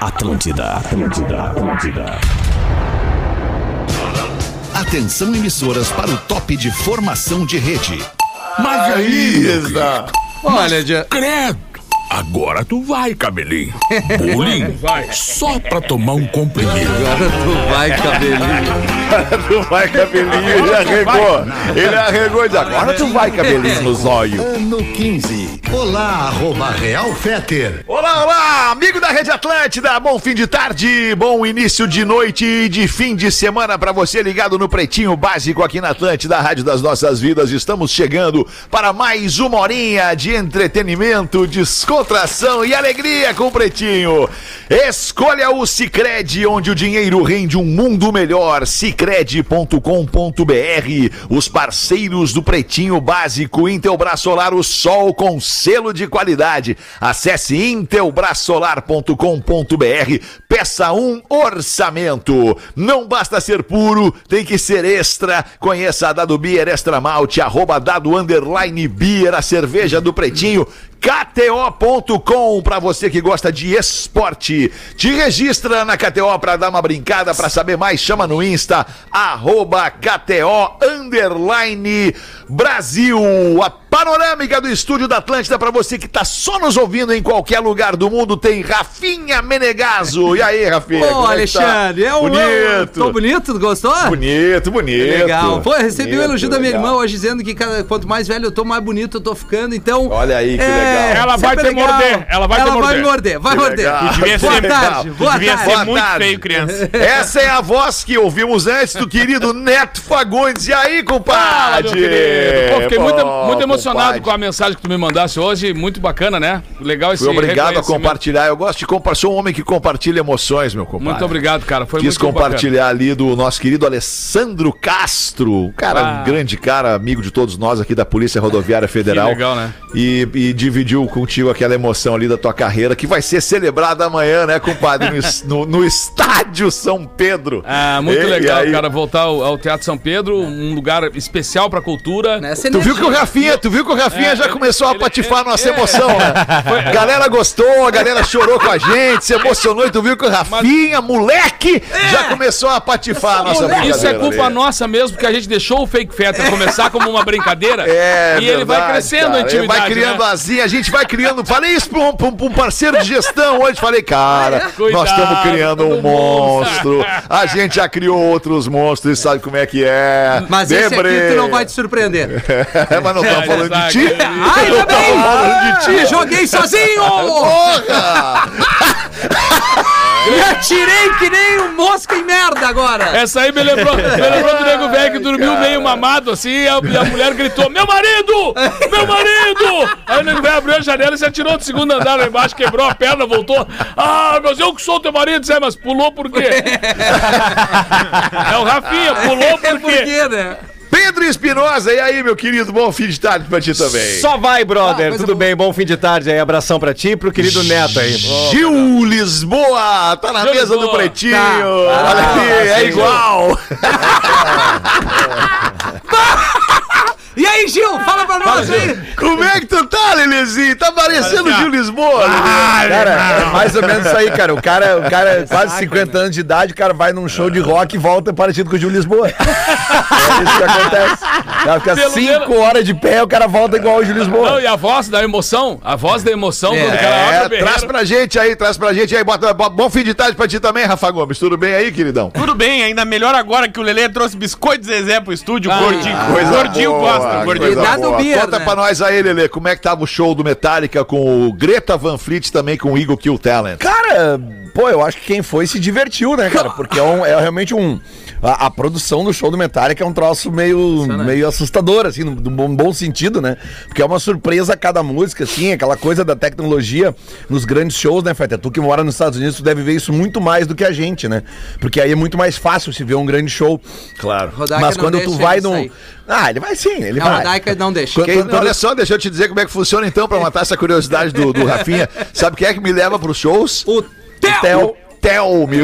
Atlântida, Atlântida, Atlântida. Atenção emissoras para o top de formação de rede. Mas aí, Isa. Olha, Dia- credo. Agora tu vai, cabelinho. Bullying só pra tomar um comprimido. agora tu vai, cabelinho. Tu vai, cabelinho, ele arregou. Ele arregou e disse, agora tu vai, cabelinho no zóio. Ano 15. Olá, arroba Real Feter. Olá, olá, amigo da Rede Atlântida, bom fim de tarde, bom início de noite e de fim de semana pra você ligado no Pretinho Básico aqui na Atlântida, Rádio das Nossas Vidas. Estamos chegando para mais uma horinha de entretenimento, descontração e alegria com o Pretinho. Escolha o Cicred, onde o dinheiro rende um mundo melhor. Cicred.com.br, os parceiros do Pretinho Básico, Intelbras Solar, o sol com selo de qualidade. Acesse intelbrasolar.com.br, peça um orçamento. Não basta ser puro, tem que ser extra. Conheça a Dado Beer Extra Malte, arroba Dado Underline Beer, a cerveja do Pretinho. KTO.com, pra você que gosta de esporte. Te registra na KTO pra dar uma brincada, pra saber mais, chama no Insta, arroba KTO Underline Brasil. A panorâmica do estúdio da Atlântida pra você que tá só nos ouvindo em qualquer lugar do mundo tem Rafinha Menegaso. E aí, Rafinha? Ô, é tá? Alexandre, é um. Bonito. Tô bonito, gostou? Bonito, bonito. Legal. Pô, recebi Bonito, o elogio da minha legal. irmã hoje dizendo que cada, quanto mais velho eu tô, mais bonito eu tô ficando. Então. Olha aí, que é, legal. Ela vai te morder, ela vai te ela vai morder. me morder, vai Que morder. Devia Boa ser, tarde, boa devia tarde. ser Boa muito tarde. feio, criança. Essa é a voz que ouvimos antes do querido Neto Fagundes. E aí, compadre? meu querido. Pô, fiquei muito, muito emocionado compadre. com a mensagem que tu me mandasse hoje. Muito bacana, né? Legal esse Fui obrigado a compartilhar. Eu gosto de compartilhar. Sou um homem que compartilha emoções, meu compadre. Muito obrigado, cara. Foi Quis muito compartilhar ali do nosso querido Alessandro Castro, um cara, Ah. um grande cara, amigo de todos nós aqui da Polícia Rodoviária Federal. legal, né? E, e dividiu contigo aquela emoção ali da tua carreira, que vai ser celebrada amanhã, né, compadre? No, no- no Estádio São Pedro. Ah, muito E- e legal, aí- cara, voltar ao, ao Teatro São Pedro, um lugar especial pra cultura. Nessa Tu viu que o energia. Rafinha, tu viu que o Rafinha É, já ele- começou a ele- patifar ele- nossa é, emoção, né? A galera gostou, a galera chorou com a gente, se emocionou e tu viu que o Rafinha, moleque, já começou a patifar a nossa brincadeira. Isso é culpa ali. nossa mesmo, porque a gente deixou o Fake Fetter começar como uma brincadeira. É, e ele vai verdade, crescendo cara. a intimidade. Ele vai criando né? asinha, a gente vai criando. Falei isso pra um, pra um- parceiro de gestão hoje. Falei, cara, nós Cuidado estamos criando um monstro. A gente já criou outros monstros e sabe como é que é. Mas esse aqui tu não vai te surpreender. É, mas não estamos falando de ti. Ai, Não também! falando de ti. Me joguei sozinho! Porra! Me atirei que nem um mosca em merda agora! Essa aí me lembrou, me lembrou do nego velho que dormiu meio mamado assim e a, e a mulher gritou: Meu marido! Meu marido! Aí o nego velho abriu a janela e se atirou do segundo andar lá embaixo, quebrou a perna, voltou. Ah, mas eu que sou teu marido, Disse, "É, mas pulou por quê? É o Rafinha, pulou É por por quê? quê, né? Pedro Espinosa, e aí, meu querido? Bom fim de tarde pra ti também. Só vai, brother. Ah, Tudo bem? Bom fim de tarde aí. Abração pra ti e pro querido Neto aí. Gil Lisboa, tá na Gil mesa do Lisboa. Pretinho. Tá. Olha aí, é igual. E aí, Gil? Fala pra nós aí! Como é que tu tá, Lelezinho? Tá parecendo o Gil Lisboa. Lelê. Cara, é mais ou menos isso aí, cara. O cara, o cara quase 50 anos de idade, o cara vai num show de rock e volta parecido com o Gil Lisboa. É isso que acontece. O cara fica Pelo 5 menos- horas de pé, o cara volta igual o Gil Não, Lisboa. e a voz da emoção, a voz da emoção, quando o cara abre É, a berreira. traz pra gente aí, traz pra gente aí. Bota, bo- bom fim de tarde pra ti também, Rafa Gomes. Tudo bem aí, queridão? Tudo bem, ainda melhor agora que o Lelê trouxe biscoito Zezé pro estúdio. Ah, gordinho, Coisa gordinho boa, gordinho Cuidado, boa. Beer, Conta né? pra nós aí, Lelê, como é que tava o show do Metallica com o Greta Van Fleet também com o Eagle Kill Talent. Cara, pô, eu acho que quem foi se divertiu, né, cara? Porque é, um- é realmente um. A, a produção do show do Metallica é um troço meio, meio assustador, assim, no, no bom, bom sentido, né? Porque é uma surpresa a cada música, assim, aquela coisa da tecnologia nos grandes shows, né, Feta? Tu que mora nos Estados Unidos, tu deve ver isso muito mais do que a gente, né? Porque aí é muito mais fácil se ver um grande show. Claro. Rodaica Mas quando tu vai num. sair. Ah, ele vai sim, ele A vai. Rodaica não deixa. Quando- quando- olha só, deixa eu te dizer como é que funciona então, pra matar essa curiosidade do, do Rafinha. Sabe quem é que me leva pros shows? O Theo. Pimentel me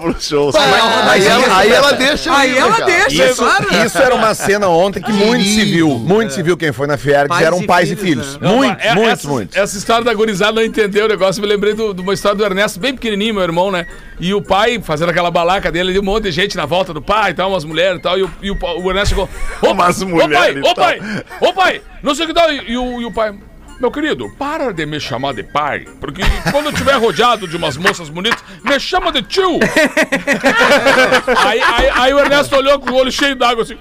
pro show. Aí, ela, aí ela deixa. Aí ela cara. deixa, Isso, claro. isso era uma cena ontem que muito se viu. Muito se viu quem foi na Fiergs. Pais Eram pais e filhos, filhos. né? Não, Muitos, é- muitos, essa, muitos. Essa história da gurizada não entendeu o negócio. Me lembrei do- de uma história do Ernesto, bem pequenininho, meu irmão, né? E o pai fazendo aquela balaca dele, ali, um monte de gente na volta do pai e tal, umas mulheres e tal. E o, e o, o Ernesto chegou: Ô, pai, mulheres ô pai, ô pai, não sei o que tal. E, e o, e o pai. Meu querido, para de me chamar de pai, porque quando eu estiver rodeado de umas moças bonitas, me chama de tio. aí, aí, aí o Ernesto olhou com o olho cheio d'água assim.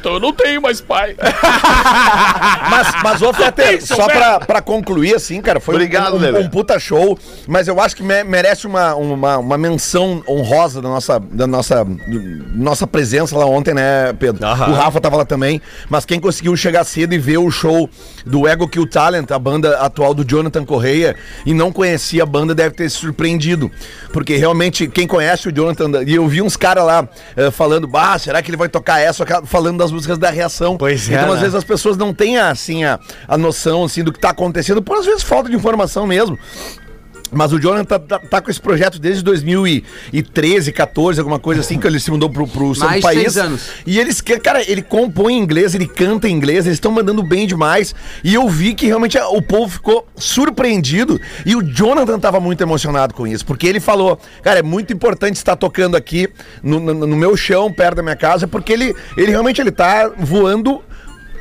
Então eu não tenho mais pai. Mas, mas ô, seu só pra, pra concluir, assim, cara, foi um- Obrigado, um, Lelê. um puta show, mas eu acho que me- merece uma, uma, uma menção honrosa da nossa, da nossa, nossa presença lá ontem, né, Pedro? O Rafa tava lá também, mas quem conseguiu chegar cedo e ver o show do Ego Kill Talent, a banda atual do Jonathan Correia, e não conhecia a banda, deve ter se surpreendido, porque realmente, quem conhece o Jonathan, e eu vi uns caras lá eh, falando, bah, será que ele vai tocar essa, falando das músicas da reação. Pois é, Então, às né? vezes, as pessoas não têm assim a, a noção assim do que tá acontecendo, por às vezes falta de informação mesmo. Mas o Jonathan tá, tá- tá com esse projeto desde 2013, 14, alguma coisa assim, que ele se mudou pro, pro Santo Mais País. seis anos. E eles, cara, ele compõe em inglês, ele canta em inglês, eles estão mandando bem demais. E eu vi que realmente a- o povo ficou surpreendido. E o Jonathan tava muito emocionado com isso, porque ele falou, cara, é muito importante estar tocando aqui no, no- no meu chão, perto da minha casa, porque ele, ele realmente ele tá voando.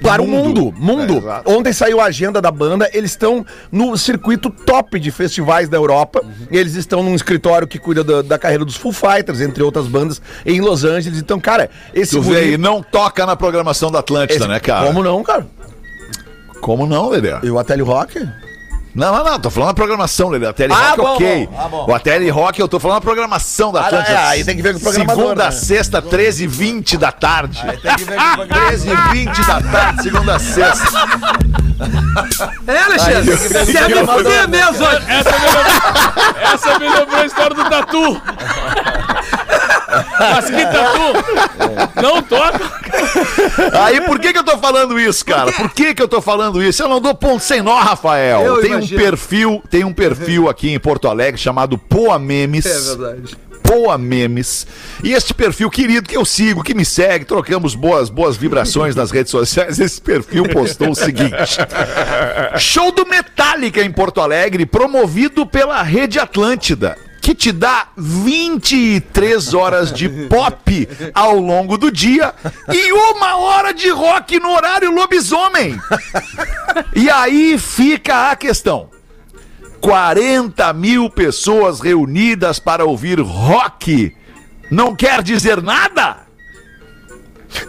Para o mundo, mundo. É. Ontem saiu a agenda da banda, eles estão no circuito top de festivais da Europa. Eles estão num escritório que cuida da, da carreira dos Foo Fighters, entre outras bandas, em Los Angeles. Então, cara, esse Tu vê guri- aí, não toca na programação da Atlântida, esse- né, cara? Como não, cara? Como não, Lelê? E o Ateli Rock? Não, não, não, tô falando da programação, Lelê. A Tele Ah, Rock, bom, ok. bom, ah, bom. O Ateli Rock, eu tô falando da programação da Ah, Atlântida. é, aí tem que ver com o programador, Segunda, né? sexta, 13 e 20 da tarde. Tem que ver com o 13 e 20 da tarde, segunda, a sexta. É, Alexandre? Você é me fuder mesmo hoje. Essa me lembrou a história do Tatu. Mas que Tatu? Não toca. Aí, por que que eu tô falando isso, cara? Por que que eu tô falando isso? Eu não dou ponto sem nó, Rafael. Eu tem imagino. um perfil, tem um perfil aqui em Porto Alegre chamado Poa Memes. É verdade. Poa Memes. E este perfil querido que eu sigo, que me segue, trocamos boas, boas vibrações nas redes sociais. Esse perfil postou o seguinte: Show do Metallica em Porto Alegre, promovido pela Rede Atlântida. Que te dá 23 horas de pop ao longo do dia e uma hora de rock no horário lobisomem. E aí fica a questão. 40 mil pessoas reunidas para ouvir rock. Não quer dizer nada?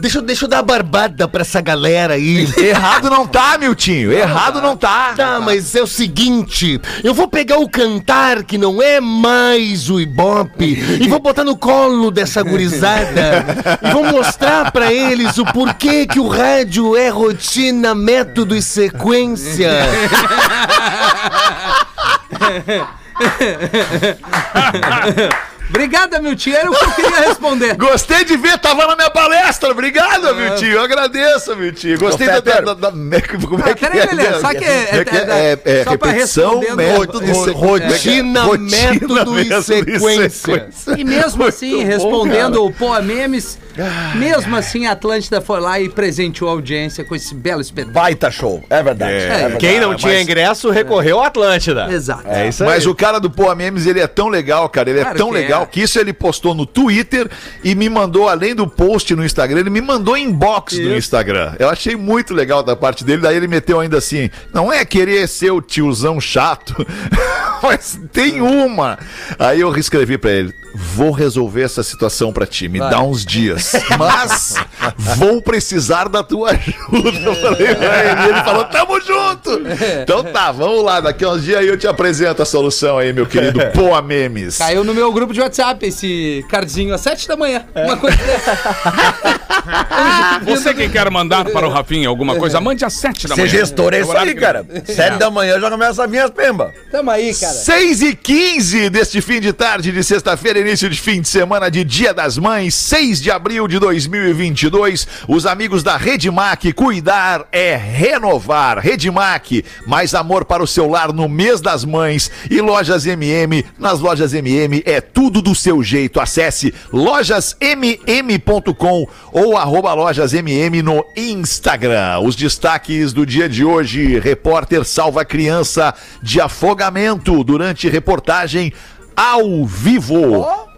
Deixa, eu- deixa eu dar a barbada pra essa galera aí. Errado não tá, Miltinho. Errado não tá. Tá, mas é o seguinte, eu vou pegar o cantar que não é mais o Ibope e vou botar no colo dessa gurizada e vou mostrar pra eles o porquê que o rádio é rotina, método e sequência. Obrigada, meu tio. Era o que eu queria responder. Gostei de ver, tava na minha palestra. Obrigado, Miltinho. Eu agradeço, Miltinho. Gostei Ô, da, da, da- da- Como é Ah, que peraí, é? Lelê, só que é- é é, é, é repetição, e- é é? rotina, método e sequência. E mesmo assim, respondendo o Pô Memes, mesmo assim a Atlântida foi lá e presenteou a audiência com esse belo espetáculo. Baita show, é verdade. É. É verdade. Quem não tinha ingresso recorreu à Atlântida. Exato. É isso Mas o cara do Poa Memes, ele é tão legal, cara. Ele é Claro tão que legal que isso ele postou no Twitter e me mandou, além do post no Instagram, ele me mandou inbox no Instagram. Eu achei muito legal da parte dele. Daí ele meteu ainda assim: não é querer ser o tiozão chato, mas tem uma. Aí eu escrevi pra ele: vou resolver essa situação pra ti, me dá uns dias. Mas vou precisar da tua ajuda. Eu falei pra ele, e ele falou: tamo junto. Então tá, vamos lá. Daqui a uns dias aí eu te apresento a solução aí, meu querido Poa Memes. Caiu no meu grupo de WhatsApp esse cardzinho às sete da manhã. Uma coisa dessa. Você que quer mandar para o Rafinha alguma coisa, mande às sete da manhã. gestor é isso horário aí, cara. Sete da manhã já começa a vir as pembas. Tamo aí, cara. 6 e 15 deste fim de tarde de sexta-feira, início de fim de semana de Dia das Mães, 6 de abril de 2022. Os amigos da Redmac, cuidar é renovar. Redmac, mais amor para o seu lar no mês das mães. E lojas MM, nas lojas MM é tudo do seu jeito. Acesse lojasmm.com ou arroba lojasmm no Instagram. Os destaques do dia de hoje: repórter salva criança de afogamento durante reportagem ao vivo.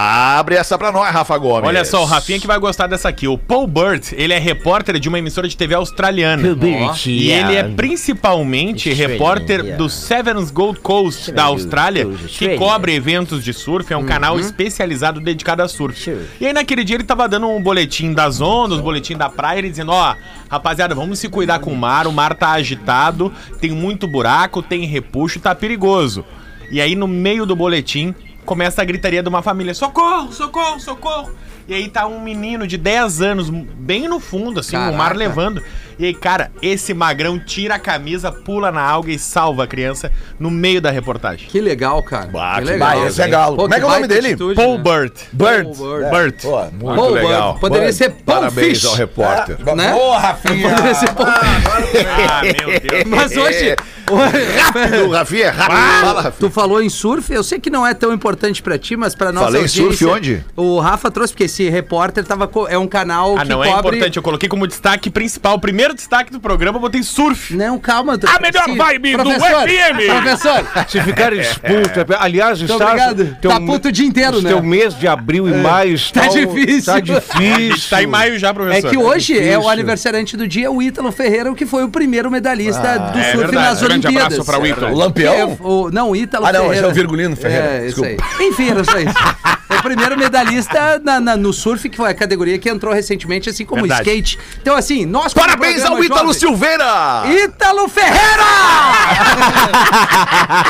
Abre essa pra nós, Rafa Gomes. Olha só, o Rafinha que vai gostar dessa aqui. O Paul Burt, ele é repórter de uma emissora de TV australiana. E ele é principalmente repórter do Seven's Gold Coast da Austrália, que cobre eventos de surf, é um canal especializado dedicado a surf. E aí naquele dia ele tava dando um boletim das ondas, um boletim da praia, ele dizendo, ó, rapaziada, vamos se cuidar com o mar, o mar tá agitado, tem muito buraco, tem repuxo, tá perigoso. E aí no meio do boletim começa a gritaria de uma família: socorro, socorro, socorro. E aí tá um menino de 10 anos, bem no fundo, assim, o mar Caraca. levando. E aí, cara, esse magrão tira a camisa, pula na alga e salva a criança no meio da reportagem. Que legal, cara. Bah, que que Bah, esse é galo. Pô, Como é que é o nome dele? atitude, Paul né? Burt. Burt. Paul Burt. Pô, Muito Paul legal. Burt. Poderia ser Paul Parabéns Fish. ao repórter. né? Rafinha. Poderia ser Paul Ah, meu Deus. Mas hoje. Rápido, Rafinha, é rápido. Fala, Rafinha. Tu falou em surf, eu sei que não é tão importante pra ti, mas pra nossa Falei em surf onde? O Rafa trouxe, porque esse repórter tava co- é um canal Ah, que não é importante. Eu coloquei como destaque principal, o primeiro destaque do programa, eu botei surf. Não, calma. A melhor vibe do FM. Professor, Se ficar exposto. Aliás, muito está. obrigado. teu- Tá puto o dia inteiro, né? Teu mês de abril e maio está. Tá difícil. Tá difícil. Tá em maio já, É professor. que hoje é, o aniversariante do dia, o Ítalo Ferreira, que foi o primeiro medalhista do é surf verdade. nas Grande Olimpíadas. abraço para o Ítalo. O Lampião? É, o, não, o Ítalo Ah, não, Ferreira. esse é o Virgulino Ferreira, É, isso desculpa. aí. Enfim, era só isso. Primeiro medalhista na- na- no surf, que foi a categoria que entrou recentemente, assim como o skate. Então, assim, nós... Parabéns ao Ítalo jovem- Silveira! Ítalo Ferreira!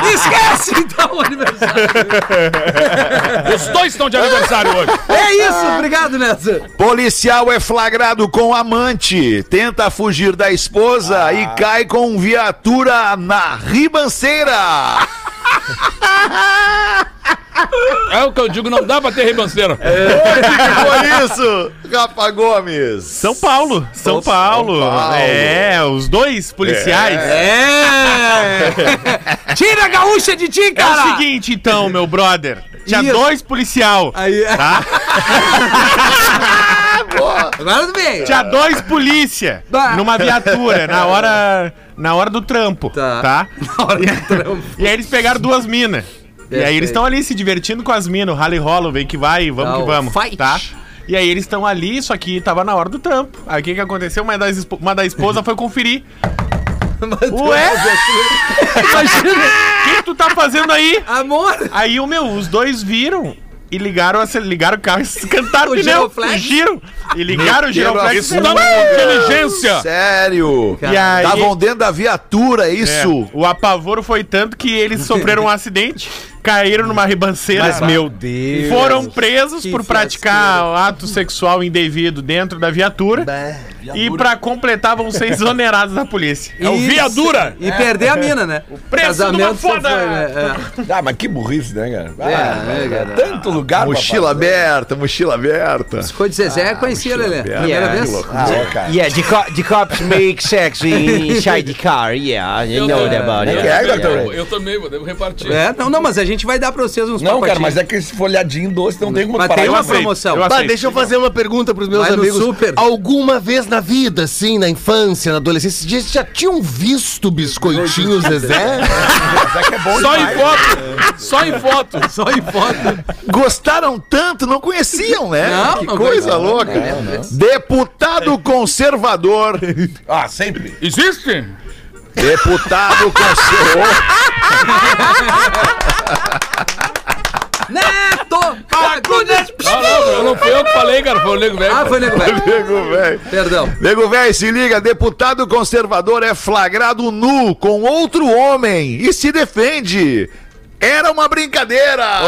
Esquece, então, o aniversário. Os dois estão de aniversário hoje. É isso, obrigado, Neto. Policial é flagrado com amante, tenta fugir da esposa e cai com viatura na ribanceira. É o que eu digo, não dá pra ter ribanceira. Foi isso, Rafa Gomes. São Paulo, São Paulo. Paulo. É, os dois policiais. É! Tira a gaúcha de ti, É cara! o seguinte, então, meu brother. Tinha Isso. dois policial. Aí, Tá? agora tudo bem. Tinha dois polícia Bah. numa viatura na hora, na hora do trampo. Tá. Tá? Na hora do trampo. E aí eles pegaram duas minas. E aí eles estão ali se divertindo com as minas, o Rally Holloway que vai, vamos Tá, que o vamos, fight. tá? E aí eles estão ali, só que tava na hora do trampo. Aí o que que aconteceu? Uma das, espo- uma da esposa foi conferir. Ué? Imagina, O que, tu tá fazendo aí? amor. Aí o meu, os dois viram e ligaram, ligaram o carro e cantaram O o pneu, giroflex? fugiram. E ligaram o giroflex. Isso dá uma inteligência. Sério? E aí, Estavam dentro da viatura, é isso? é, o apavoro foi tanto que eles sofreram um acidente, caíram numa ribanceira. Mas, meu Deus. Foram presos Que por praticar ato sexual indevido dentro da viatura. E pra completar, vão ser exonerados da polícia. É o Isso. viadura. E perder a mina, né? O preço de uma foda. né? Ah, mas que burrice, né, cara? Ah, É, é, cara. Tanto lugar Mochila fazer. aberta, mochila aberta. Ficou de Zezé, conhecia, Lelê. Primeira vez? Ah, ó, cara. Yeah, the, co the cops make sex in- inside the car. Yeah, you know about É it. é, doutor? Eu, eu também, vou devo repartir. É, não, não, mas a gente vai dar pra vocês uns Não, cara, mas é que esse folhadinho doce não tem como Mas parar. tem uma promoção. eu deixa eu fazer uma pergunta pros meus Vai amigos. super. Alguma vez na vida, assim, na infância, na adolescência, vocês já tinham visto biscoitinhos Zezé? Só em foto. Só em foto. Só em foto. Gostaram tanto, não conheciam, né? Não, que não coisa conhecia. louca. Deputado conservador. Ah, sempre. Existe? Deputado conservador. Neto! Fagundes! Não, não, não fui eu que falei, cara. Foi o Nego Velho. Ah, foi nego velho. Nego velho. Perdão. Nego velho, se liga, deputado conservador é flagrado nu com outro homem e se defende. Era uma brincadeira.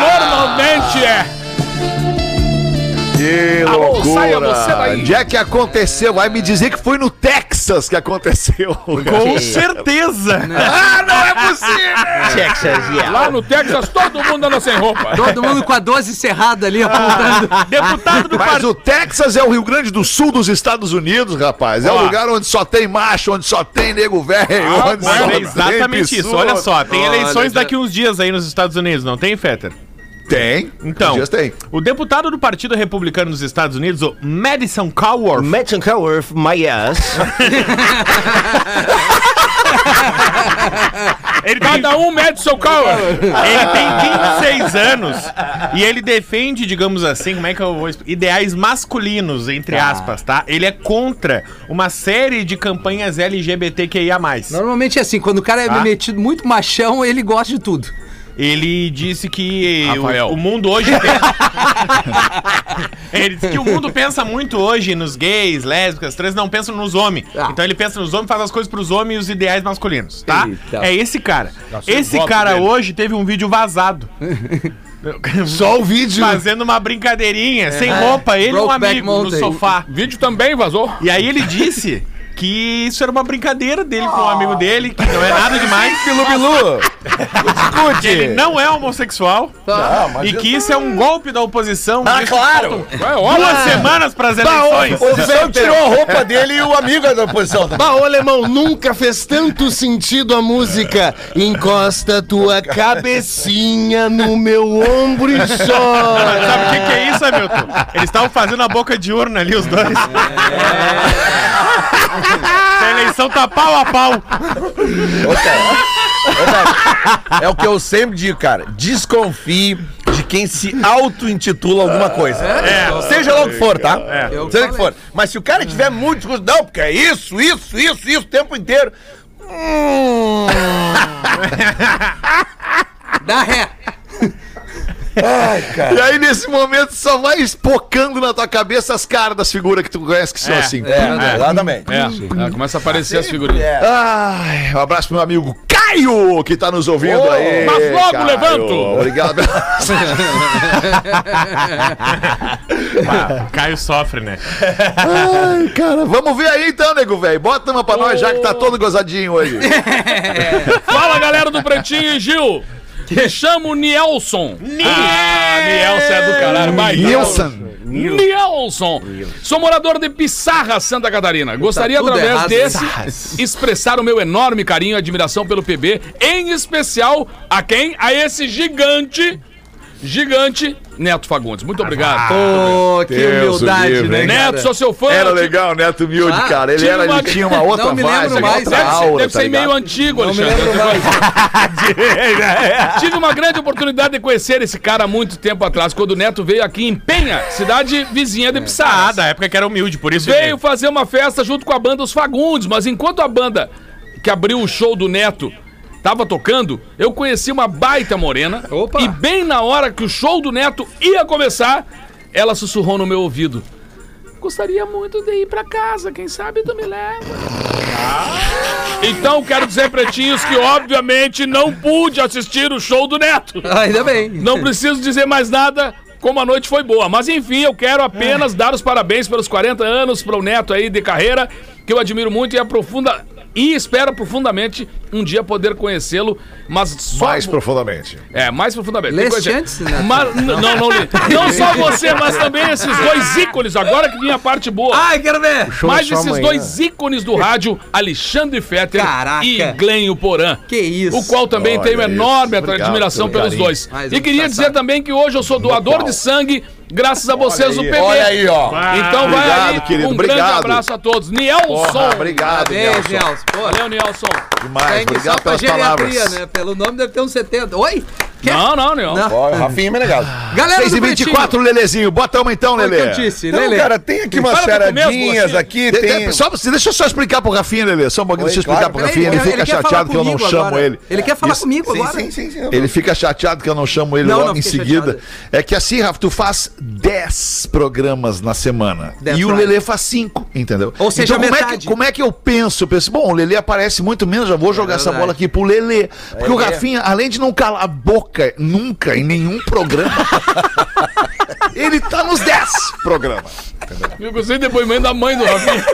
Normalmente é. Que Alô, saia você loucura! daí. Onde é que aconteceu? Vai me dizer que foi no Texas que aconteceu. Com certeza. ah, não é possível! Texas, yeah. Lá no Texas, todo mundo anda sem roupa. Todo mundo com a 12 cerrada ali apontando. Deputado do Mas partido. o Texas é o Rio Grande do Sul dos Estados Unidos, rapaz. É o Ó. lugar onde só tem macho, onde só tem nego velho, Ah, onde só É tem exatamente isso. Olha só, tem Olha, eleições já- daqui uns dias aí nos Estados Unidos, não tem, Fetter? Tem. Então, Dias tem. o deputado do Partido Republicano dos Estados Unidos, o Madison Cowworth, Madison Cowworth, my ass. ele tem, Cada um mede seu carro. ele tem 26 anos e ele defende, digamos assim, como é que eu vou explicar? Ideais masculinos, entre aspas, tá? Ele é contra uma série de campanhas LGBTQIA+. Normalmente é assim, quando o cara é Tá. metido muito machão, ele gosta de tudo. Ele disse que Rafael. o, o mundo hoje. ele disse que o mundo pensa muito hoje nos gays, lésbicas, trans, não pensa nos homens. Ah. Então ele pensa nos homens, faz as coisas pros homens e os ideais masculinos, tá? Eita. É esse cara. o Esse cara dele. hoje teve um vídeo vazado. Só o vídeo. Fazendo uma brincadeirinha, sem roupa, ele e um amigo no sofá. Vídeo também vazou. E aí ele disse que isso era uma brincadeira dele com um amigo dele, que não é nada demais. Bilu, Bilu. Que ele não é homossexual e que isso é um golpe da oposição. Ah, claro. faltam Ué, olha. Duas semanas para as A eleições. oposição tirou a roupa dele e o amigo é da oposição. também. Bah, ô alemão, nunca fez tanto sentido a música. Encosta tua cabecinha no meu ombro e Sabe chora. o que, que é isso, Hamilton? Eles estavam fazendo a boca de urna ali, os dois. A eleição tá pau a pau. Ô, cara, ô, cara, É o que eu sempre digo, cara. Desconfie de quem se auto-intitula alguma coisa. É. Seja lá o que for, tá? Eu Seja o que for. Mas se o cara tiver muito discurso, não, porque é isso, isso, isso, isso o tempo inteiro. Hum. Dá ré. E aí, nesse momento, só vai espocando na tua cabeça as caras das figuras que tu conhece que são É. assim. É, exatamente. É, é, começa a aparecer as figurinhas. Ai, um abraço pro meu amigo Caio, que tá nos ouvindo Ô, aí. mas logo Caio. levanto. Obrigado. O Caio sofre, né? Ai, cara, vamos ver aí então, nego velho. Bota uma pra nós, já que tá todo gozadinho hoje. Fala, galera do Pretinho e Gil. Me chamo Nielson. Ah, Nielson é do caralho. Vai, Nilson. Nielson. Sou morador de Pissarra, Santa Catarina. Gostaria, tudo através errado. desse, expressar o meu enorme carinho e admiração pelo PB, em especial a quem? A esse gigante, gigante Neto Fagundes. Muito obrigado. Pô, que Deus humildade, livre, né? Neto, cara? sou seu fã. Era Te- legal, Neto Humilde, Ah, cara. Ele, tinha era, uma- ele tinha uma outra Não me lembro vibe, mais, outra Deve ser, aura, deve tá ser meio ligado? antigo, Não me Alexandre. lembro mais. Tive uma grande oportunidade de conhecer esse cara há muito tempo atrás, quando o Neto veio aqui em Penha, cidade vizinha de Ah, Pissarra. da época que era humilde, por isso Veio fazer uma festa junto com a banda Os Fagundes, mas enquanto a banda que abriu o show do Neto tava tocando, eu conheci uma baita morena. Opa. E bem na hora que o show do Neto ia começar, ela sussurrou no meu ouvido. Gostaria muito de ir pra casa, quem sabe tu me leva. Então quero dizer, pretinhos, que obviamente não pude assistir o show do Neto. Ainda bem. Não preciso dizer mais nada, como a noite foi boa. Mas enfim, eu quero apenas dar os parabéns pelos 40 anos para o Neto aí de carreira, que eu admiro muito e aprofunda e espero profundamente um dia poder conhecê-lo, mas só Mais profundamente. é, mais profundamente. Leste antes, Neto? Mas, não, não li. Não só você, mas também esses dois ícones, agora que vinha a parte boa. Ai, quero ver. mais só esses amanhã. dois ícones do rádio, Alexandre Fetter Caraca. e Glenho Porã. Que isso. O qual também Olha tenho isso. enorme Obrigado admiração pelo pelos carinho. dois. Mais E um queria que dizer também que hoje eu sou doador de sangue, graças a vocês, o PB. Olha aí, ó. Então vai Obrigado, aí, querido, um grande obrigado. abraço a todos. Nielson. Porra, obrigado, Parabéns. Nelson. Pô, Valeu, Nielson. Demais, só obrigado pra pelas geriatria, palavras. né? Pelo nome deve ter uns 70. Oi? Quer? Não, não, Nielson. Não. Ó, Rafinha Menegaso. Galera 6 do e 24 Pretinho. Lelezinho. Bota uma então, o que Lele. eu disse, Então, Lele. cara, tem aqui umas Fala charadinhas aqui, De- tem... de- só, deixa eu só explicar pro Rafinha, Lele. Só um pouquinho, deixa eu explicar claro. pro Rafinha. Ele ele fica falar chateado que eu não comigo chamo agora. ele. Ele quer falar Isso- comigo Sim, agora. sim, sim, sim. Ele fica chateado que eu não chamo ele Não, logo não em seguida. chateado. É que assim, Rafa, tu faz 10 programas na semana. That's e o right. Lelê faz 5, entendeu? Ou seja, então, como é, metade. que, como é que eu penso? Eu penso, bom, o Lelê aparece muito menos, já vou jogar essa bola aqui pro Lelê. Porque o É. Rafinha, além de não calar a boca nunca, em nenhum programa, Ele tá nos 10 programas. Eu gostei do depoimento da mãe do Rafinha.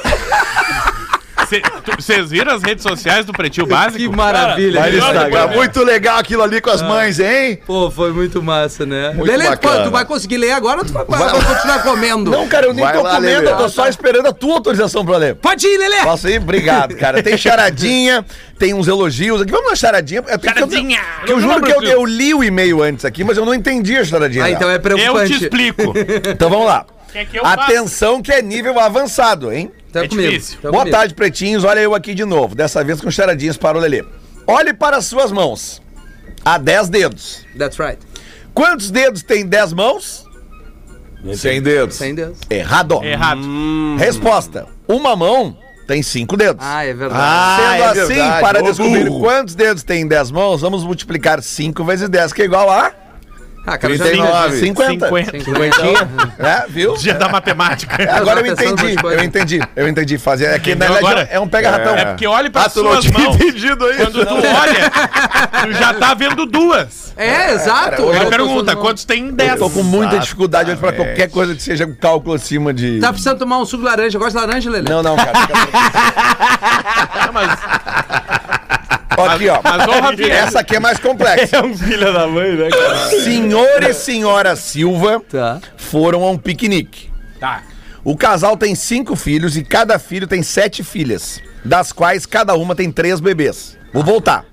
Vocês viram as redes sociais do Pretinho Básico? Que maravilha. Cara, Instagram. Tá muito legal aquilo ali com as mães, hein? Pô, foi muito massa, né? Muito Lelê, bacana. tu vai conseguir ler agora ou tu vai, vai continuar comendo? Não, cara, eu nem Vai tô lá, comendo, Lelê. eu tô só esperando a tua autorização pra ler. Pode ir, Lelê! Posso ir? Obrigado, cara. Tem charadinha, tem uns elogios aqui. Vamos na charadinha. Eu, tenho que- Charadinha. Que eu, juro que eu, eu li o e-mail antes aqui, mas eu não entendi a charadinha. Ah, então é Eu preocupante. te explico. Então vamos lá. Que eu faça? Atenção que é nível avançado, hein? Tá É comigo. difícil. tá Boa comigo. tarde, pretinhos. Olha eu aqui de novo. Dessa vez com charadinhas para o Lelê. Olhe para as suas mãos. Há 10 dedos. That's right. Quantos dedos tem 10 mãos? Sem dedos. Sem Deus. Errado. Errado. Resposta. Uma mão tem 5 dedos. Ah, é verdade. Ah, Sendo é assim, verdade. para Ô, descobrir burro. quantos dedos tem em 10 mãos, vamos multiplicar 5 vezes 10, que é igual a Ah, cara, já 39. 50. 50. Cinquentinha. É, viu? Dia da matemática. Agora eu entendi, eu entendi, eu entendi fazer. É que na Entendeu verdade agora? é um pega-ratão. É porque olhe para Ah, as tu não suas mãos. entendido aí. Quando tu olha, tu já tá vendo duas. É, exato. Ele Eu- pergunta, quantos tem em Eu 10? tô com muita dificuldade hoje pra qualquer coisa que seja um cálculo acima de. Tá precisando tomar um suco de laranja. Gosta de laranja, Lelê? Não, não, cara. Não, mas, aqui, ó. Essa aqui é mais complexa. um filho da mãe, né, cara? Senhor e senhora Silva Tá. foram a um piquenique. Tá. O casal tem cinco filhos e cada filho tem sete filhas, das quais cada uma tem três bebês. Vou voltar.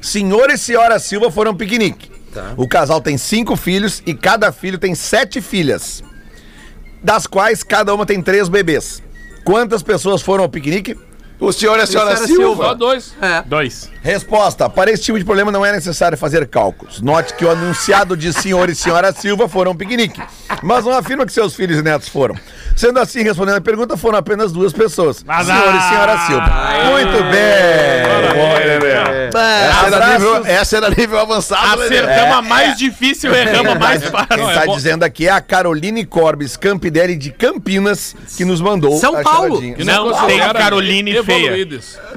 Senhor e senhora Silva foram a um piquenique. O casal tem cinco filhos e cada filho tem sete filhas, das quais cada uma tem três bebês. Quantas pessoas foram ao piquenique? O senhor e a senhora Senhora Silva. Só dois. É. Dois. Resposta: para esse tipo de problema não é necessário fazer cálculos. Note que o anunciado de senhor e senhora Silva foram piquenique, mas não afirma que seus filhos e netos foram. Sendo assim, respondendo a pergunta, foram apenas duas pessoas: Mas, senhor e senhora Silva. Muito bem! Essa era, nível, essa era nível avançado, Lelê. Acertamos a mais difícil, erramos a mais Quem fácil. está dizendo aqui é a Caroline Corbes Campidelli de Campinas, que nos mandou São a Paulo. charadinha. Não considera tem Caroline feia.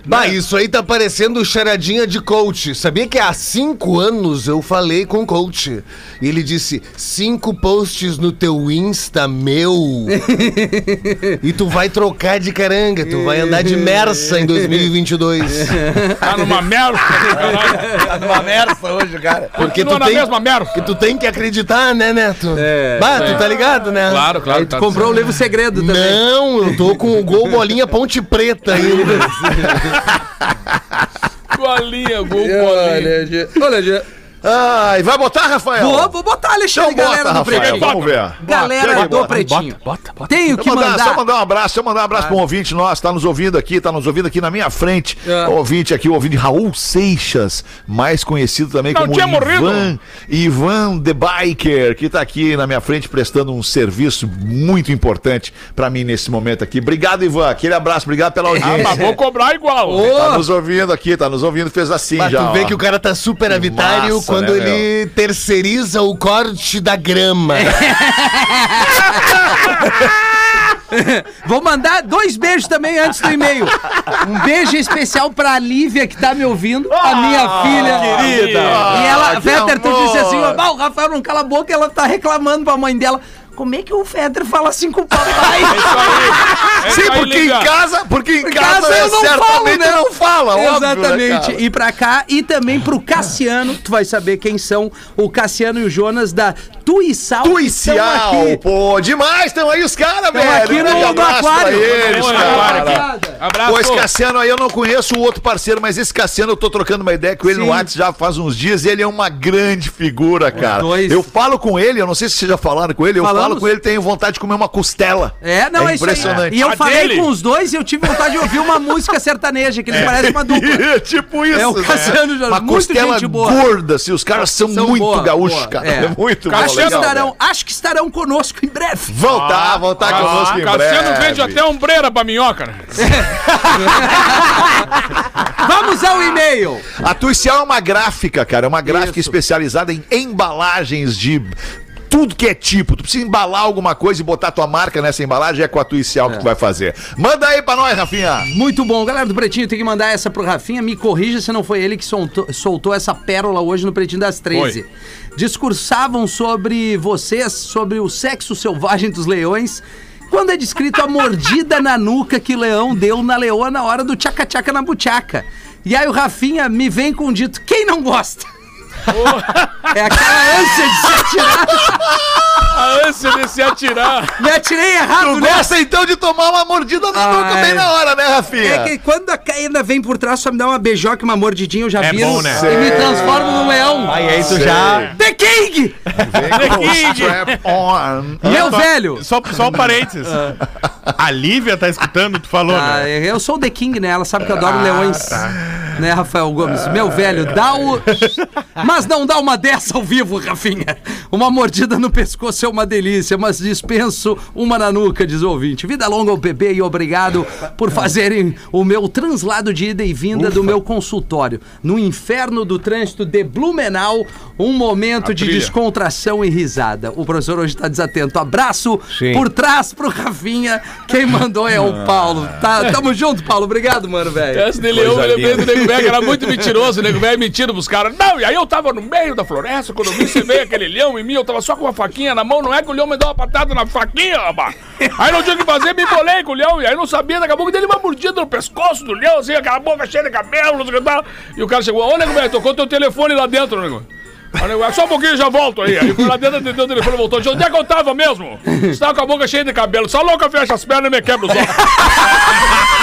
Bah, isso aí tá parecendo charadinha de coach. Sabia que há cinco anos eu falei com o coach. E ele disse: cinco posts no teu Insta, meu. e tu vai trocar de caranga, tu vai andar de Mersa em 2022. Tá numa merda. caralho. Tá numa merda hoje, cara. Porque tu na tem, mesma merda. que tu tem que acreditar, né, Neto? É, bah, tu tá ligado, né? Claro, claro. Aí tu comprou o livro segredo também. Não, eu tô com o gol bolinha ponte preta ainda. Bolinha, gol, bolinha. Olha. Olha. Ai, vai botar, Rafael? Vou, vou botar Alexandre, Então bota, galera do Rafael, Pretinho. vamos ver. Galera Chega, do bota. Pretinho. Bota, bota. Tenho que mandar, só mandar. mandar um abraço, só mandar um abraço para um ouvinte nosso, tá nos ouvindo aqui, tá nos ouvindo aqui na minha frente. É. O ouvinte aqui, o ouvinte Raul Seixas, mais conhecido também Não como tinha morrido. Ivan, Ivan The Biker, que tá aqui na minha frente prestando um serviço muito importante para mim nesse momento aqui. Obrigado, Ivan. Aquele abraço, obrigado pela Ah, mas audiência. vou cobrar igual. Tá nos ouvindo aqui, tá nos ouvindo, fez assim Mas já. tu vê ó. que o cara tá super avitário quando né, ele terceiriza o corte da grama. Vou mandar dois beijos também antes do e-mail. Um beijo especial pra Lívia, que tá me ouvindo, a minha filha. querida. E ela, Ah, que Véter, tu disse assim: "Ah, o Rafael não cala a boca, ela tá reclamando pra mãe dela. Como é que o Véter fala assim com o papai? É Sim, isso aí, porque em casa, porque em Em casa, casa eu não certamente falo, né? não fala, óbvio, né, Exatamente. e pra cá, e também pro Cassiano, tu vai saber quem são o Cassiano e o Jonas da Estão Tuicial, pô, demais, estão aí os caras, velho. aqui Um no- no abraço pra aquário. eles, Olha, cara. Abraço. Pô, esse Cassiano aí eu não conheço o outro parceiro, mas esse Cassiano eu tô trocando uma ideia com ele Sim. no WhatsApp já faz uns dias e ele é uma grande figura, cara. dois. Eu falo com ele, eu não sei se vocês já falaram com ele, eu Falamos. falo com ele, tenho vontade de comer uma costela. É, não, é, É isso aí. impressionante. E eu A falei dele? com os dois e eu tive vontade de ouvir uma música sertaneja, que eles parecem uma dupla. tipo isso, É o Cassiano Jonas, Uma muito costela gente boa. gorda, assim, os caras são, São muito boa, gaúchos, boa, cara. é. É, muito bom, Acho que, legal, estarão, velho. acho que estarão conosco em breve. Vão tá, vão tá conosco em Cassiano breve. vende até ombreira pra minhoca, né? Vamos ao e-mail. A Tuicial é uma gráfica, cara. É uma gráfica especializada em embalagens de tudo que é tipo. Tu precisa embalar alguma coisa e botar tua marca nessa embalagem, é com a tua inicial que tu vai fazer. Manda aí pra nós, Rafinha. Muito bom. Galera do Pretinho, tem que mandar essa pro Rafinha. Me corrija se não foi ele que soltou, soltou essa pérola hoje no Pretinho das 13. Discursavam sobre vocês, sobre o sexo selvagem dos leões, quando é descrito a mordida na nuca que o leão deu na leoa na hora do tchaca-tchaca na buchaca. E aí o Rafinha me vem com o dito, quem não gosta? É aquela ânsia de se atirar. A ânsia de se atirar. Me atirei errado, Tu né? gosta então de tomar uma mordida na nuca Ai. bem na hora, né, Rafinha? É que quando a caída vem por trás, só me dá uma beijoca, uma mordidinha, eu já É viro bom, né? e me transformo num leão. Aí, aí tu já. The King! Strap on. Meu velho! Só, só um parênteses. A Lívia tá escutando, tu falou, Ah, né? eu sou o The King, né? Ela sabe que eu adoro leões. Né, Rafael Gomes? Meu velho, dá o. Mas não dá uma dessa ao vivo, Rafinha. Uma mordida no pescoço é uma delícia, mas dispenso uma na nuca, diz o ouvinte. Vida longa ao bebê e obrigado por fazerem o meu translado de ida e vinda do meu consultório. No inferno do trânsito de Blumenau, um momento de trilha. descontração e risada. O professor hoje tá desatento. Abraço Sim. por trás pro Rafinha. Quem mandou é o Paulo. Tá, tamo junto, Paulo. Obrigado, mano, velho. Essa de leão, eu lembrei do Nego Velho, era muito mentiroso. O Nego Velho mentindo pros caras. Não, e aí eu tava no meio da floresta, quando eu vi você veio aquele leão em mim, eu tava só com uma faquinha na mão. Não é que o leão me deu uma patada na faquinha, rapaz. Aí não tinha o que fazer, me embolei com o leão. E aí não sabia, daqui a pouco dele uma mordida no pescoço do leão, assim, aquela boca cheia de cabelo, não sei o que tal. E o cara chegou, ô Nego Velho, tocou teu telefone lá dentro, Nego. Aí Só um pouquinho, já volto aí. Aí foi lá dentro, atendeu o telefone, voltou. Disse, Onde é que eu tava mesmo? Estava com a boca cheia de cabelo. Só louca fecha as pernas e me quebra os ossos.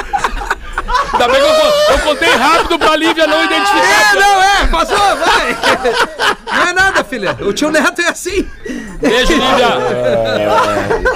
Ainda bem que eu, co- eu contei rápido pra Lívia não É, identificar. não é. Passou, vai. Não é nada, filha. O tio Neto é assim. Beijo, Lívia.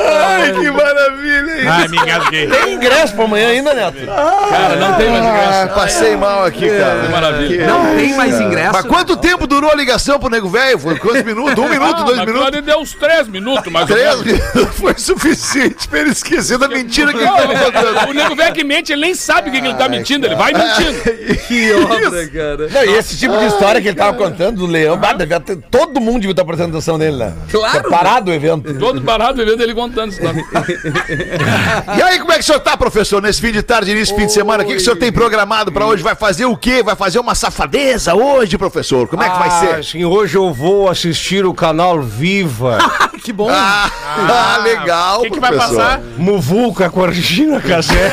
Ai, que maravilha, hein? Ai, me engasguei. Tem ingresso pra amanhã ainda, Neto? Cara, não tem mais Ah, graça. passei mal aqui, cara. Que maravilha. Não tem mais ingresso. Mas quanto tempo durou a ligação pro nego velho? Foi quantos minutos? Um minuto, dois mas minutos? Ele deu uns três minutos, mais ou Três minutos foi suficiente pra ele esquecer da mentira que ele tava ele- contando. o nego velho que mente, ele nem sabe o que, ele tá mentindo, ele vai mentindo. Que obra, cara. Não, e esse tipo de história que ele tava contando do leão, bah, devia ter- todo mundo devia estar prestando atenção nele, né? Claro. Parado o evento. Todo parado vendo ele contando isso. E aí, como é que o senhor tá, professor, nesse fim de tarde, início de fim de semana? O que, que o senhor tem programado pra hoje? Vai fazer o quê? Vai fazer uma safadeza hoje, professor? Como é que vai Ah, ser? Sim, hoje eu vou assistir o canal Viva. Que bom. Ah, ah, legal, O que, que vai passar? Muvuca com a Regina Casé.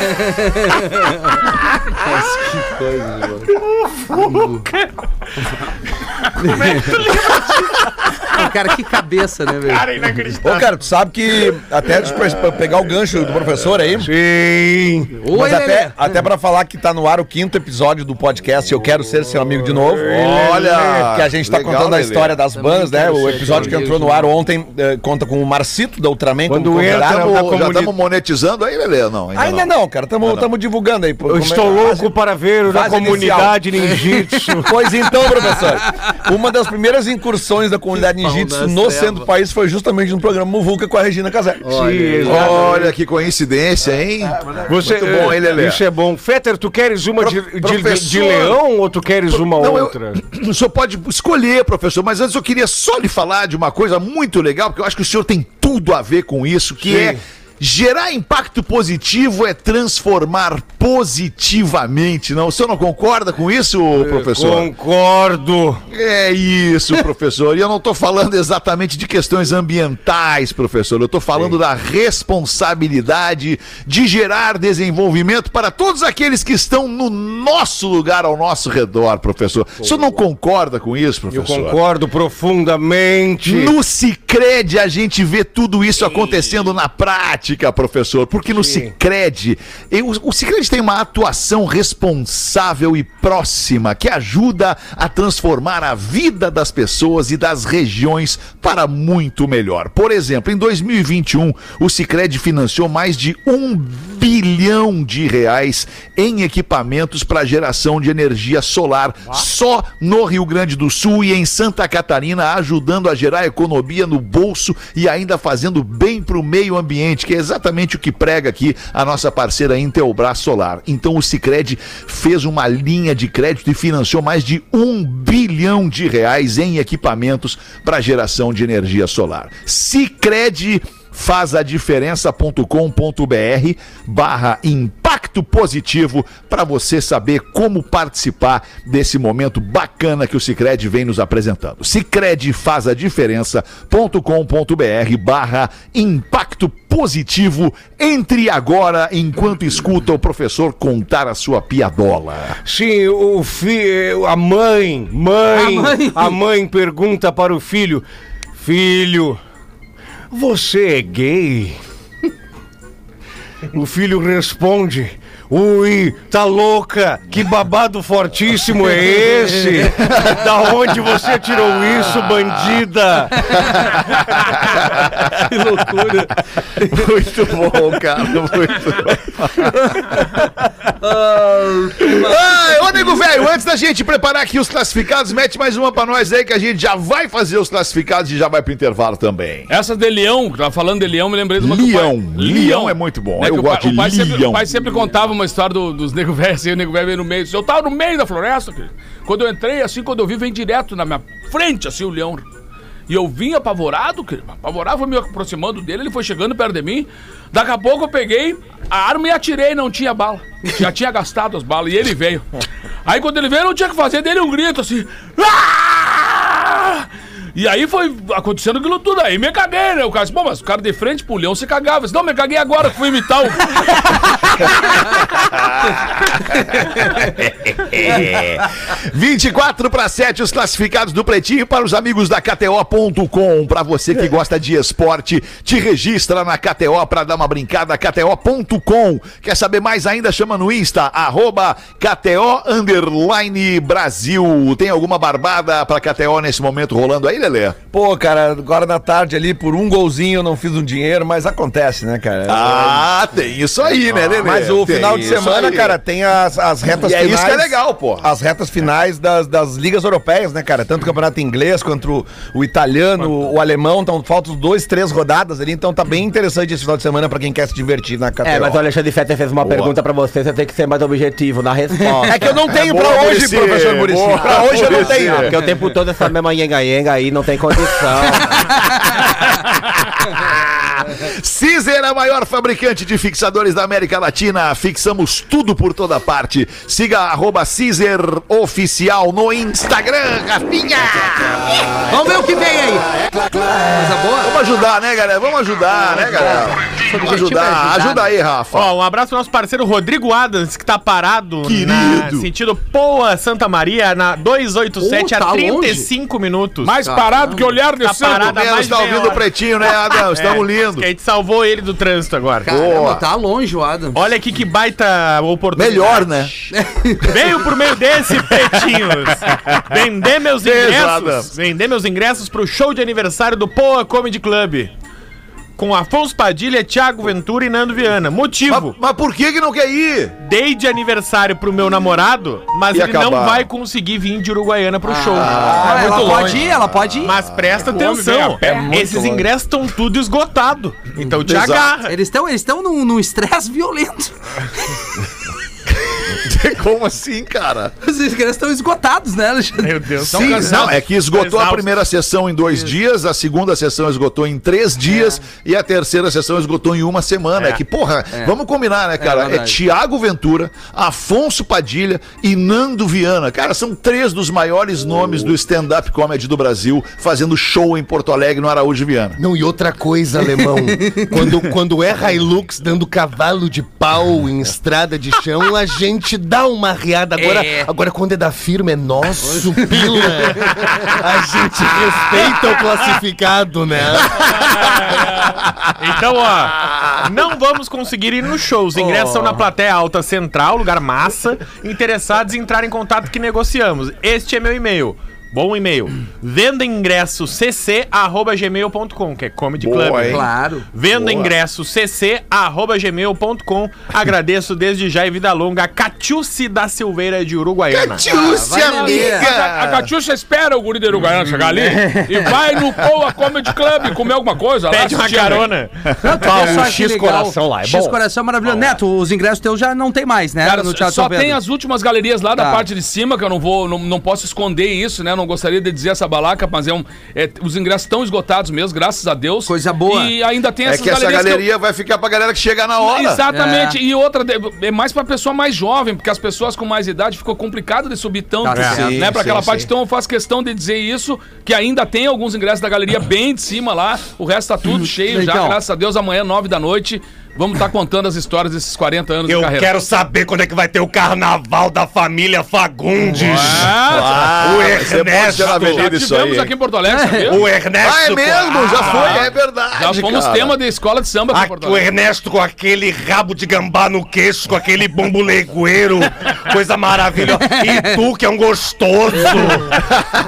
Nossa, que coisa, mano. Ah, cara, que cabeça, né, velho? Cara, Ô, inacreditável. cara, tu sabe que até pra pra pegar o gancho do professor aí. Sim. Oi, Mas Lelê. até, até pra falar que tá no ar o quinto episódio do podcast Eu Quero Ser Seu Amigo de Novo. Olha, Que a gente tá legal, contando a Lelê. história das Também bandas, né? O episódio que entrou no ar ontem eh, conta com o Marcito da Ultraman. Quando como entra, da Tamo- já comuni- estamos monetizando aí, Lelê? Não, ainda, Ainda não, cara. Estamos divulgando aí. Eu estou louco para ver na fase comunidade ninjitsu. Pois então, professor. Uma das primeiras incursões da comunidade ninjitsu no trevas. centro do país foi justamente no programa Muvuca com a Regina Casé. Sim, Olha que coincidência, hein? Você, Muito bom, hein, Lelê? Isso é bom. Fetter, tu queres uma de, de- de, professor. leão ou tu queres uma Não, eu- outra? o senhor pode escolher, professor, mas antes eu queria só lhe falar de uma coisa muito legal, porque eu acho que o senhor tem tudo a ver com isso, que Sim. é gerar impacto positivo é transformar positivamente, não? O senhor não concorda com isso, professor? Concordo. É isso, professor. E eu não estou falando exatamente de questões ambientais, professor. Eu estou falando da responsabilidade de gerar desenvolvimento para todos aqueles que estão no nosso lugar, ao nosso redor, professor. O senhor não concorda com isso, Eu professor? concordo profundamente. No Cicred a gente vê tudo isso acontecendo na prática, logística, professor, porque no Cicred, eu- o Cicred tem uma atuação responsável e próxima que ajuda a transformar a vida das pessoas e das regiões para muito melhor. Por exemplo, em 2021, o Cicred financiou mais de um bilhão de reais em equipamentos para geração de energia solar só no Rio Grande do Sul e em Santa Catarina, ajudando a gerar economia no bolso e ainda fazendo bem para o meio ambiente, que é exatamente o que prega aqui a nossa parceira Intelbras Solar. Então o Cicred fez uma linha de crédito e financiou mais de um bilhão de reais em equipamentos para geração de energia solar. Cicred faz a diferença.com.br barra impacto positivo para você saber como participar desse momento bacana que o Cicred vem nos apresentando. Cicred faz a diferença.com.br barra impacto positivo. Entre agora enquanto escuta o professor contar a sua piadola. Sim, o filho, a mãe, mãe, A mãe. a mãe pergunta para o filho: Filho, você é gay? O filho responde: Ui, tá louca? Que babado fortíssimo é esse? Da onde você tirou isso, bandida? Que loucura. Muito bom, cara. Muito Ai, ô, nego velho, antes da gente preparar aqui os classificados, mete mais uma pra nós aí que a gente já vai fazer os classificados e já vai pro intervalo também. Essa de leão, que tava falando de leão, me lembrei de uma Leão. Leão é muito bom. Né, Eu gosto pai, de o pai sempre, leão. o pai sempre contava uma história do- dos nego velhos, assim, o nego velho veio no meio. Eu tava no meio da floresta. Quando eu entrei, assim, quando eu vi, vem direto na minha frente, assim, o leão. E eu vim apavorado, querido. Apavorado, foi me aproximando dele, ele foi chegando perto de mim. Daqui a pouco eu peguei a arma e atirei, não tinha bala. Já tinha gastado as balas e ele veio. Aí quando ele veio, não tinha que fazer dele um grito assim. "Ah!" E aí foi acontecendo aquilo tudo. Aí me caguei, né? O cara disse, pô, mas o cara de frente pro leão se cagava. Eu disse, não, me caguei agora que fui imitar o. É. 24 para 7 os classificados do Pretinho para os amigos da KTO.com. Para você que gosta de esporte, te registra na KTO para dar uma brincada. KTO.com. Quer saber mais ainda? Chama no Insta, arroba KTO Brasil. Tem alguma barbada para KTO nesse momento rolando aí, Lelê? Pô, cara, agora na tarde ali, por um golzinho eu não fiz um dinheiro, mas acontece, né, cara? Ah, tem isso aí, né, Lelê? Mas o Tem final de semana, aí. cara, tem as, as retas E é finais. isso que é legal, pô. As retas finais das, das ligas europeias, né, cara? Tanto o campeonato inglês quanto o, o italiano, o, alemão. Então faltam dois, três rodadas ali. Então tá bem interessante esse final de semana pra quem quer se divertir na KTO. É, mas o Alexandre Fetter fez uma pergunta pra você, você tem que ser mais objetivo na resposta. É que eu não tenho É pra boa, hoje, Muricy. professor Muricy. Boa, Pra hoje eu não tenho. Porque o tempo todo essa mesma yenga-yenga aí não tem condição. Cizer, a maior fabricante de fixadores da América Latina. Fixamos tudo por toda parte. Siga arroba Cizer Oficial no Instagram, Rafinha. Vamos ver o que vem aí. Vamos ajudar, né, galera? Vamos ajudar, né, galera? Vamos é ajudar. Ajuda aí, Rafa. Ó, um abraço pro nosso parceiro Rodrigo Adams, que tá parado Querido. na sentido Poa Santa Maria, na 287 Oh, tá a 35 minutos. Mais parado que olhar de Tá santo. tá ouvindo o pretinho, né? Estamos É, lindos. Salvou ele do trânsito agora. Caramba, Boa. tá longe o Adam. Olha aqui que baita oportunidade. Melhor, né? Veio por meio desse, pretinhos. Vender meus ingressos. Vender meus ingressos pro show de aniversário do Poa Comedy Club. Com Afonso Padilha, Thiago Ventura e Nando Viana. Motivo: Mas, mas por que que não quer ir? dei de aniversário pro meu namorado, mas E ele não acabar. vai conseguir vir de Uruguaiana pro show. Ah, ela pode ir, ela pode ir. Mas presta atenção, pé, muito esses longe. ingressos estão tudo esgotados. Então te Exato. agarra. Eles estão eles estão num num estresse violento. Como assim, cara? Os ingressos estão esgotados, né, Alexandre? Meu Deus, Sim, não, é que esgotou a primeira sessão em dois dias, a segunda sessão esgotou em três dias e a terceira sessão esgotou em uma semana. É, É. que, porra, vamos combinar, né, cara? É. Tiago Ventura, Afonso Padilha e Nando Viana. Cara, são três dos maiores nomes do stand-up comedy do Brasil fazendo show em Porto Alegre no Araújo Viana. Não, e outra coisa, alemão. quando, quando é Hilux dando cavalo de pau em estrada de chão, a gente dá dá uma riada. Agora, É. agora quando é da firma, é nosso, pila. A gente respeita o classificado, né? Então, ó, não vamos conseguir ir nos shows. Ingressos são na plateia alta central, lugar massa. Interessados em entrar em contato que negociamos. Este é meu e-mail. Bom e-mail. Venda ingresso cc@gmail.com, que é Comedy Boa, Club. hein? Claro. Venda ingresso cc@gmail.com. Agradeço desde já e vida longa a Catiuci da Silveira de Uruguaiana. Vai na minha. A, a amiga! Catiuxa espera o guri de Uruguaiana chegar ali e vai no Poa Comedy Club comer alguma coisa. lá, Pede uma assistir, né? carona. Só que X coração lá, é X bom. coração maravilhoso. Neto, os ingressos teus já não tem mais, né? Cara, só tem as últimas galerias lá da Tá. parte de cima, que eu não vou, não, não posso esconder isso, né? Não gostaria de dizer essa balaca, mas é um, é, os ingressos estão esgotados mesmo, graças a Deus. Coisa boa. E ainda tem É essas que essa galerias que eu- galeria vai ficar pra galera que chegar na hora. Exatamente. E outra, é mais pra pessoa mais jovem, porque as pessoas com mais idade ficou complicado de subir tanto, Tá certo. né? Pra Sim, aquela sim, parte. sim. Então eu faço questão de dizer isso, que ainda tem alguns ingressos da galeria bem de cima lá. O resto tá tudo cheio já, graças a Deus. Amanhã, nove da noite, vamos estar contando as histórias desses 40 anos Eu de carreira. quero saber quando é que vai ter o carnaval da família Fagundes. Ah, o Ernesto. Já tivemos aqui em Porto Alegre, sabia? O Ernesto. Ah, é mesmo? Já Ah, foi, é verdade. Já fomos cara. tema de escola de samba aqui o. Ernesto com aquele rabo de gambá no queixo, com aquele bumbo legueiro, coisa maravilhosa. E tu, que é um gostoso.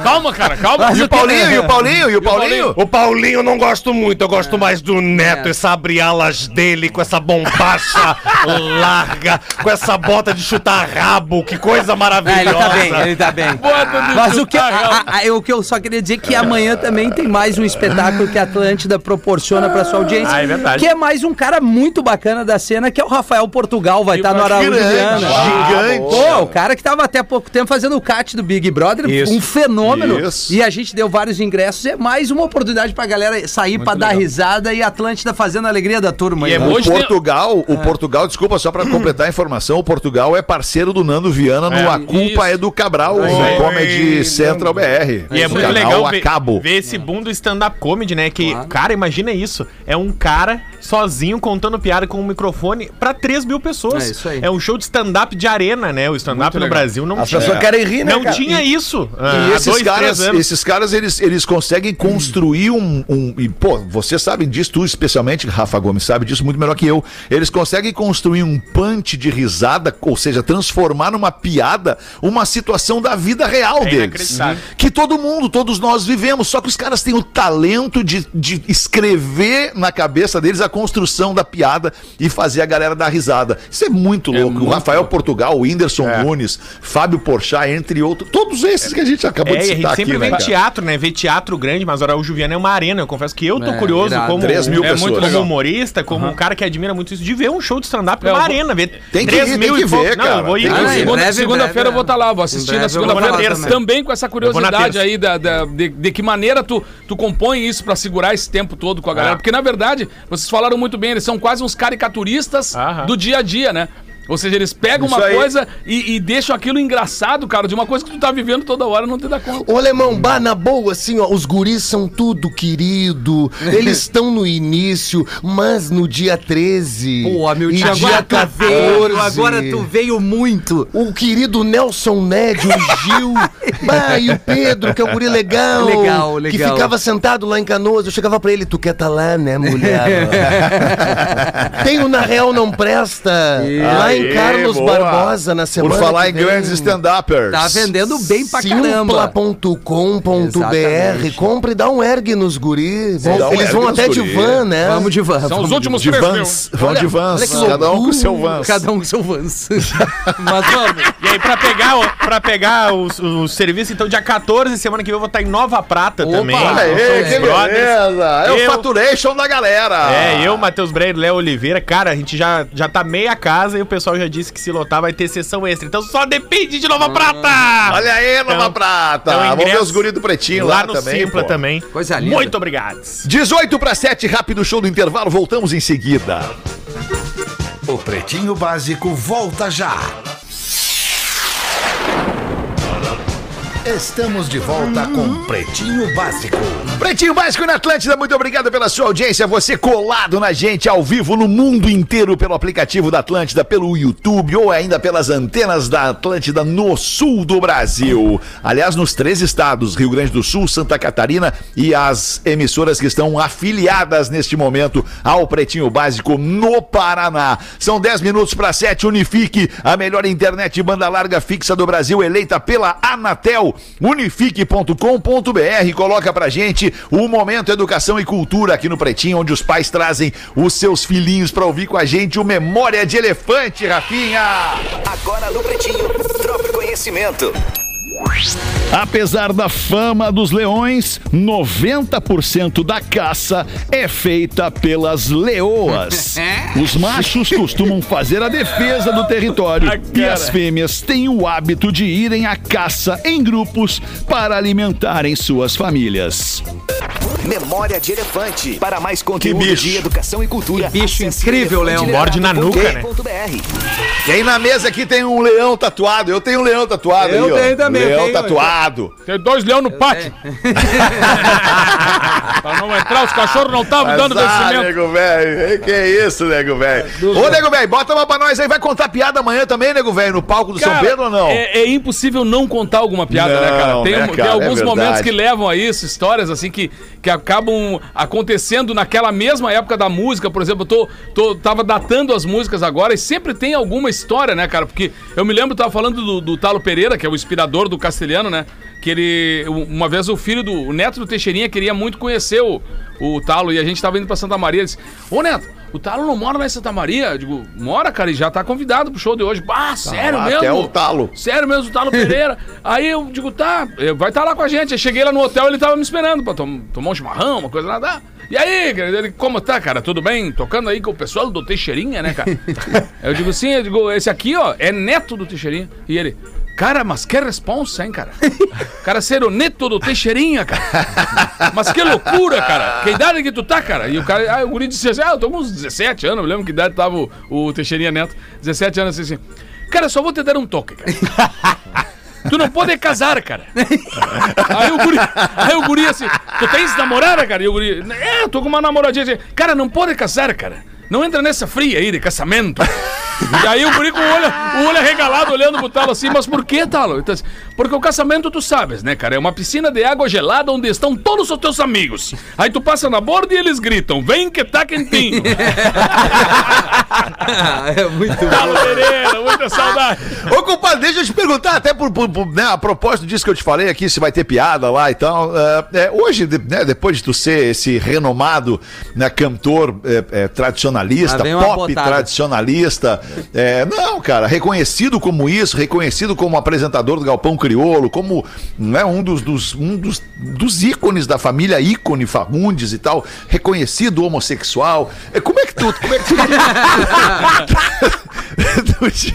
Calma, cara, calma. E o Paulinho, e o Paulinho, e o Paulinho? O Paulinho eu não gosto muito, eu gosto mais do Neto, essa abrialas dele, com essa bombacha larga, com essa bota de chutar rabo, que coisa Ah, maravilhosa. ele tá bem, ele tá bem. Bota de Mas o que, a- a- a- o que eu só queria dizer é que amanhã também tem mais um espetáculo que a Atlântida proporciona pra sua audiência. Ah, é verdade. Que é mais um cara muito bacana da cena, que é o Rafael Portugal, vai estar no Araújo Viana. gigante. Pô, o cara que tava até há pouco tempo fazendo o cat do Big Brother, Isso. um fenômeno. Isso. E a gente deu vários ingressos. É mais uma oportunidade pra galera sair pra dar risada e a Atlântida fazendo a alegria da turma. E aí, é né? O Hoje tem- Portugal, o Portugal, desculpa só pra completar a informação, o Portugal é parceiro do Nando Viana no É, A Culpa isso. é do Cabral, no. Comedy Central BR. E é muito legal a ver, cabo. ver esse boom do stand-up comedy, né? Que, cara, imagina isso. É um cara sozinho contando piada com um microfone pra 3 mil pessoas. É isso aí. É um show de stand-up de arena, né? O stand-up no Brasil não As tinha. pessoas querem rir, né, Não cara? tinha isso. E ah, esses dois, caras, três anos. esses caras eles, eles conseguem construir um, um. E, pô, vocês sabem disso, tu especialmente, Rafa Gomes, sabe disso muito melhor que eu. Eles conseguem construir um punch de risada, ou seja, transformar numa piada uma situação da vida real É deles. inacreditável. Que todo mundo, todos nós vivemos. Só que os caras têm o talento de, de escrever na cabeça deles a construção da piada e fazer a galera dar risada. Isso é muito louco. o Rafael Portugal, o Whindersson Nunes, Fábio Porchat, entre outros. Todos esses que a gente acabou É, de e a citar gente sempre aqui, né, cara? teatro, né? Vê teatro grande, mas Araújo Viana é uma arena. Eu confesso que eu tô É, curioso como, Três mil é pessoas. muito como humorista, como um cara que admira muito isso, de ver um show de stand-up É, numa eu vou- arena. Ver Tem que 3 ir, mil tem e que pouco. ver, Não, cara. eu vou ir. Ah, Segunda- Segunda-feira eu vou estar lá, vou assistir na segunda-feira. também. Com essa na curiosidade aí da, da- de, de que maneira tu, tu compõe isso pra segurar esse tempo todo com a galera. Ah. Porque, na verdade, vocês falaram muito bem, eles são quase uns caricaturistas do dia a dia, né? Ou seja, eles pegam Isso uma aí. coisa e, e deixam aquilo engraçado, cara, de uma coisa que tu tá vivendo toda hora e não te dá conta. Ô, Alemão, bah, na boa, assim, ó, os guris são tudo querido, eles estão no início, mas no dia 13 Pô, meu e tio, dia agora tu 14, veio, agora tu veio muito. o querido Nelson Ned, o Gil, bah, e o Pedro, que é o guri legal, Legal, que legal. ficava sentado lá em Canoas, eu chegava pra ele, tu quer tá lá, né, mulher? Tem o Na Real Não Presta, lá em Carlos boa. Barbosa, na semana Por falar que em grandes stand-uppers. Tá vendendo bem pra caramba. Simpla.com.br. Compre e dá um erg nos guris. Vão- um eles vão até de guri. van, né? Vamos de van. São os vamos últimos De vans. Vão de vans. Cada um com o seu vans. Cada um com seu vans. Mas vamos. E aí, pra pegar, o- pra pegar os, os serviços, então, dia 14, semana que vem, eu vou estar em Nova Prata Opa, também. Olha aí, os que beleza. É o Faturation da galera. É, eu, Matheus Breiro, Léo Oliveira, cara, a gente já, já tá meia casa e o pessoal já disse que se lotar vai ter sessão extra. Então só depende de Nova Prata! Olha aí, Nova Então- Prata. então, Vamos ver os guris do Pretinho lá, lá no também. Simpla pô. também. Coisa linda. Muito obrigado. 18 para 7, rápido show do intervalo. Voltamos em seguida. O Pretinho Básico volta já. Estamos de volta com Pretinho Básico. Pretinho Básico na Atlântida, muito obrigado pela sua audiência. Você colado na gente ao vivo no mundo inteiro pelo aplicativo da Atlântida, pelo YouTube ou ainda pelas antenas da Atlântida no sul do Brasil. Aliás, nos três estados, Rio Grande do Sul, Santa Catarina e as emissoras que estão afiliadas neste momento ao Pretinho Básico no Paraná. São 10 minutos para 7. Unifique, a melhor internet banda larga fixa do Brasil, eleita pela Anatel. Unifique.com.br. Coloca pra gente o Momento Educação e Cultura aqui no Pretinho, onde os pais trazem os seus filhinhos pra ouvir com a gente o Memória de Elefante, Rafinha. Agora no Pretinho, Drop Conhecimento. Apesar da fama dos leões, 90% da caça é feita pelas leoas. Os machos costumam fazer a defesa do território e as fêmeas têm o hábito de irem à caça em grupos para alimentarem suas famílias. Memória de Elefante. Para mais conteúdo bicho. de educação e cultura. Que bicho incrível, Leão. Morde na nuca, né? Quem na mesa aqui tem um leão tatuado? Eu tenho um leão tatuado Eu aí, ó. tenho também, Leão tenho. tatuado. Tem dois leões no pátio. pra não entrar, os cachorros não estavam dando Azar, vencimento. nego velho. Que é isso, nego velho? Ô, nego velho, bota uma pra nós aí. Vai contar piada amanhã também, nego velho, no palco do São Cara, Pedro ou não? É, é impossível não contar alguma piada, né, cara? Não, Tem, né, um- tem cara? É alguns verdade. momentos que levam a isso, histórias assim que, que acabam acontecendo naquela mesma época da música. Por exemplo, eu tô, tô, tava datando as músicas agora e sempre tem alguma história, né, cara? Porque eu me lembro, tava falando do, do Talo Pereira, que é o inspirador do castelhano, né? Que ele. Uma vez o filho do. O neto do Teixeirinha queria muito conhecer o, o Talo e a gente tava indo pra Santa Maria. Ele disse: Ô Neto, o Talo não mora lá em Santa Maria? Eu digo, mora, cara, e já tá convidado pro show de hoje. Ah, sério lá, mesmo? até o Talo. Sério mesmo, o Talo Pereira. Aí eu digo, tá, eh, vai estar lá com a gente. Aí cheguei lá no hotel, ele tava me esperando pra tom- tomar um chimarrão, uma coisa lá. Tá. E aí, ele, como tá, cara? Tudo bem? Tocando aí com o pessoal do Teixeirinha, né, cara? Eu digo, sim, eu digo, esse aqui, ó, é neto do Teixeirinha. E ele, cara, mas que responsa, hein, cara? Cara, ser o neto do Teixeirinha, cara. Mas que loucura, cara. Que idade que tu tá, cara? E o cara, aí o guri disse assim, ah, eu tô com uns 17 anos, eu lembro que idade tava o, o Teixeirinha Neto. 17 anos, assim, assim. Cara, só vou te dar um toque, cara. Tu não pode casar, cara. Aí o guri, aí o guri assim, tu tens namorada, cara? E o guri, é, eu tô com uma namoradinha. assim, Cara, não pode casar, cara. Não entra nessa fria aí de casamento. E aí o guri com o olho, arregalado olhando pro Talo assim, mas por que, Talo? Então, assim, porque o casamento, tu sabes, né, cara? É uma piscina de água gelada onde estão todos os teus amigos. Aí tu passa na borda e eles gritam, vem que tá quentinho. é muito Talo Pereira, muita saudade. Ô, compadre, deixa eu te perguntar, até por, por- por, né, a propósito disso que eu te falei aqui, se vai ter piada lá e tal. é, é, hoje, de- né, depois de tu ser esse renomado né, cantor é, é, tradicionalista, pop botada. tradicionalista, é, não, cara, reconhecido como isso, reconhecido como apresentador do Galpão Criolo, como né, um, dos, dos- um dos, dos ícones da família ícone Fagundes e tal, reconhecido homossexual. É, como é que tu. Como é que tu, tu te,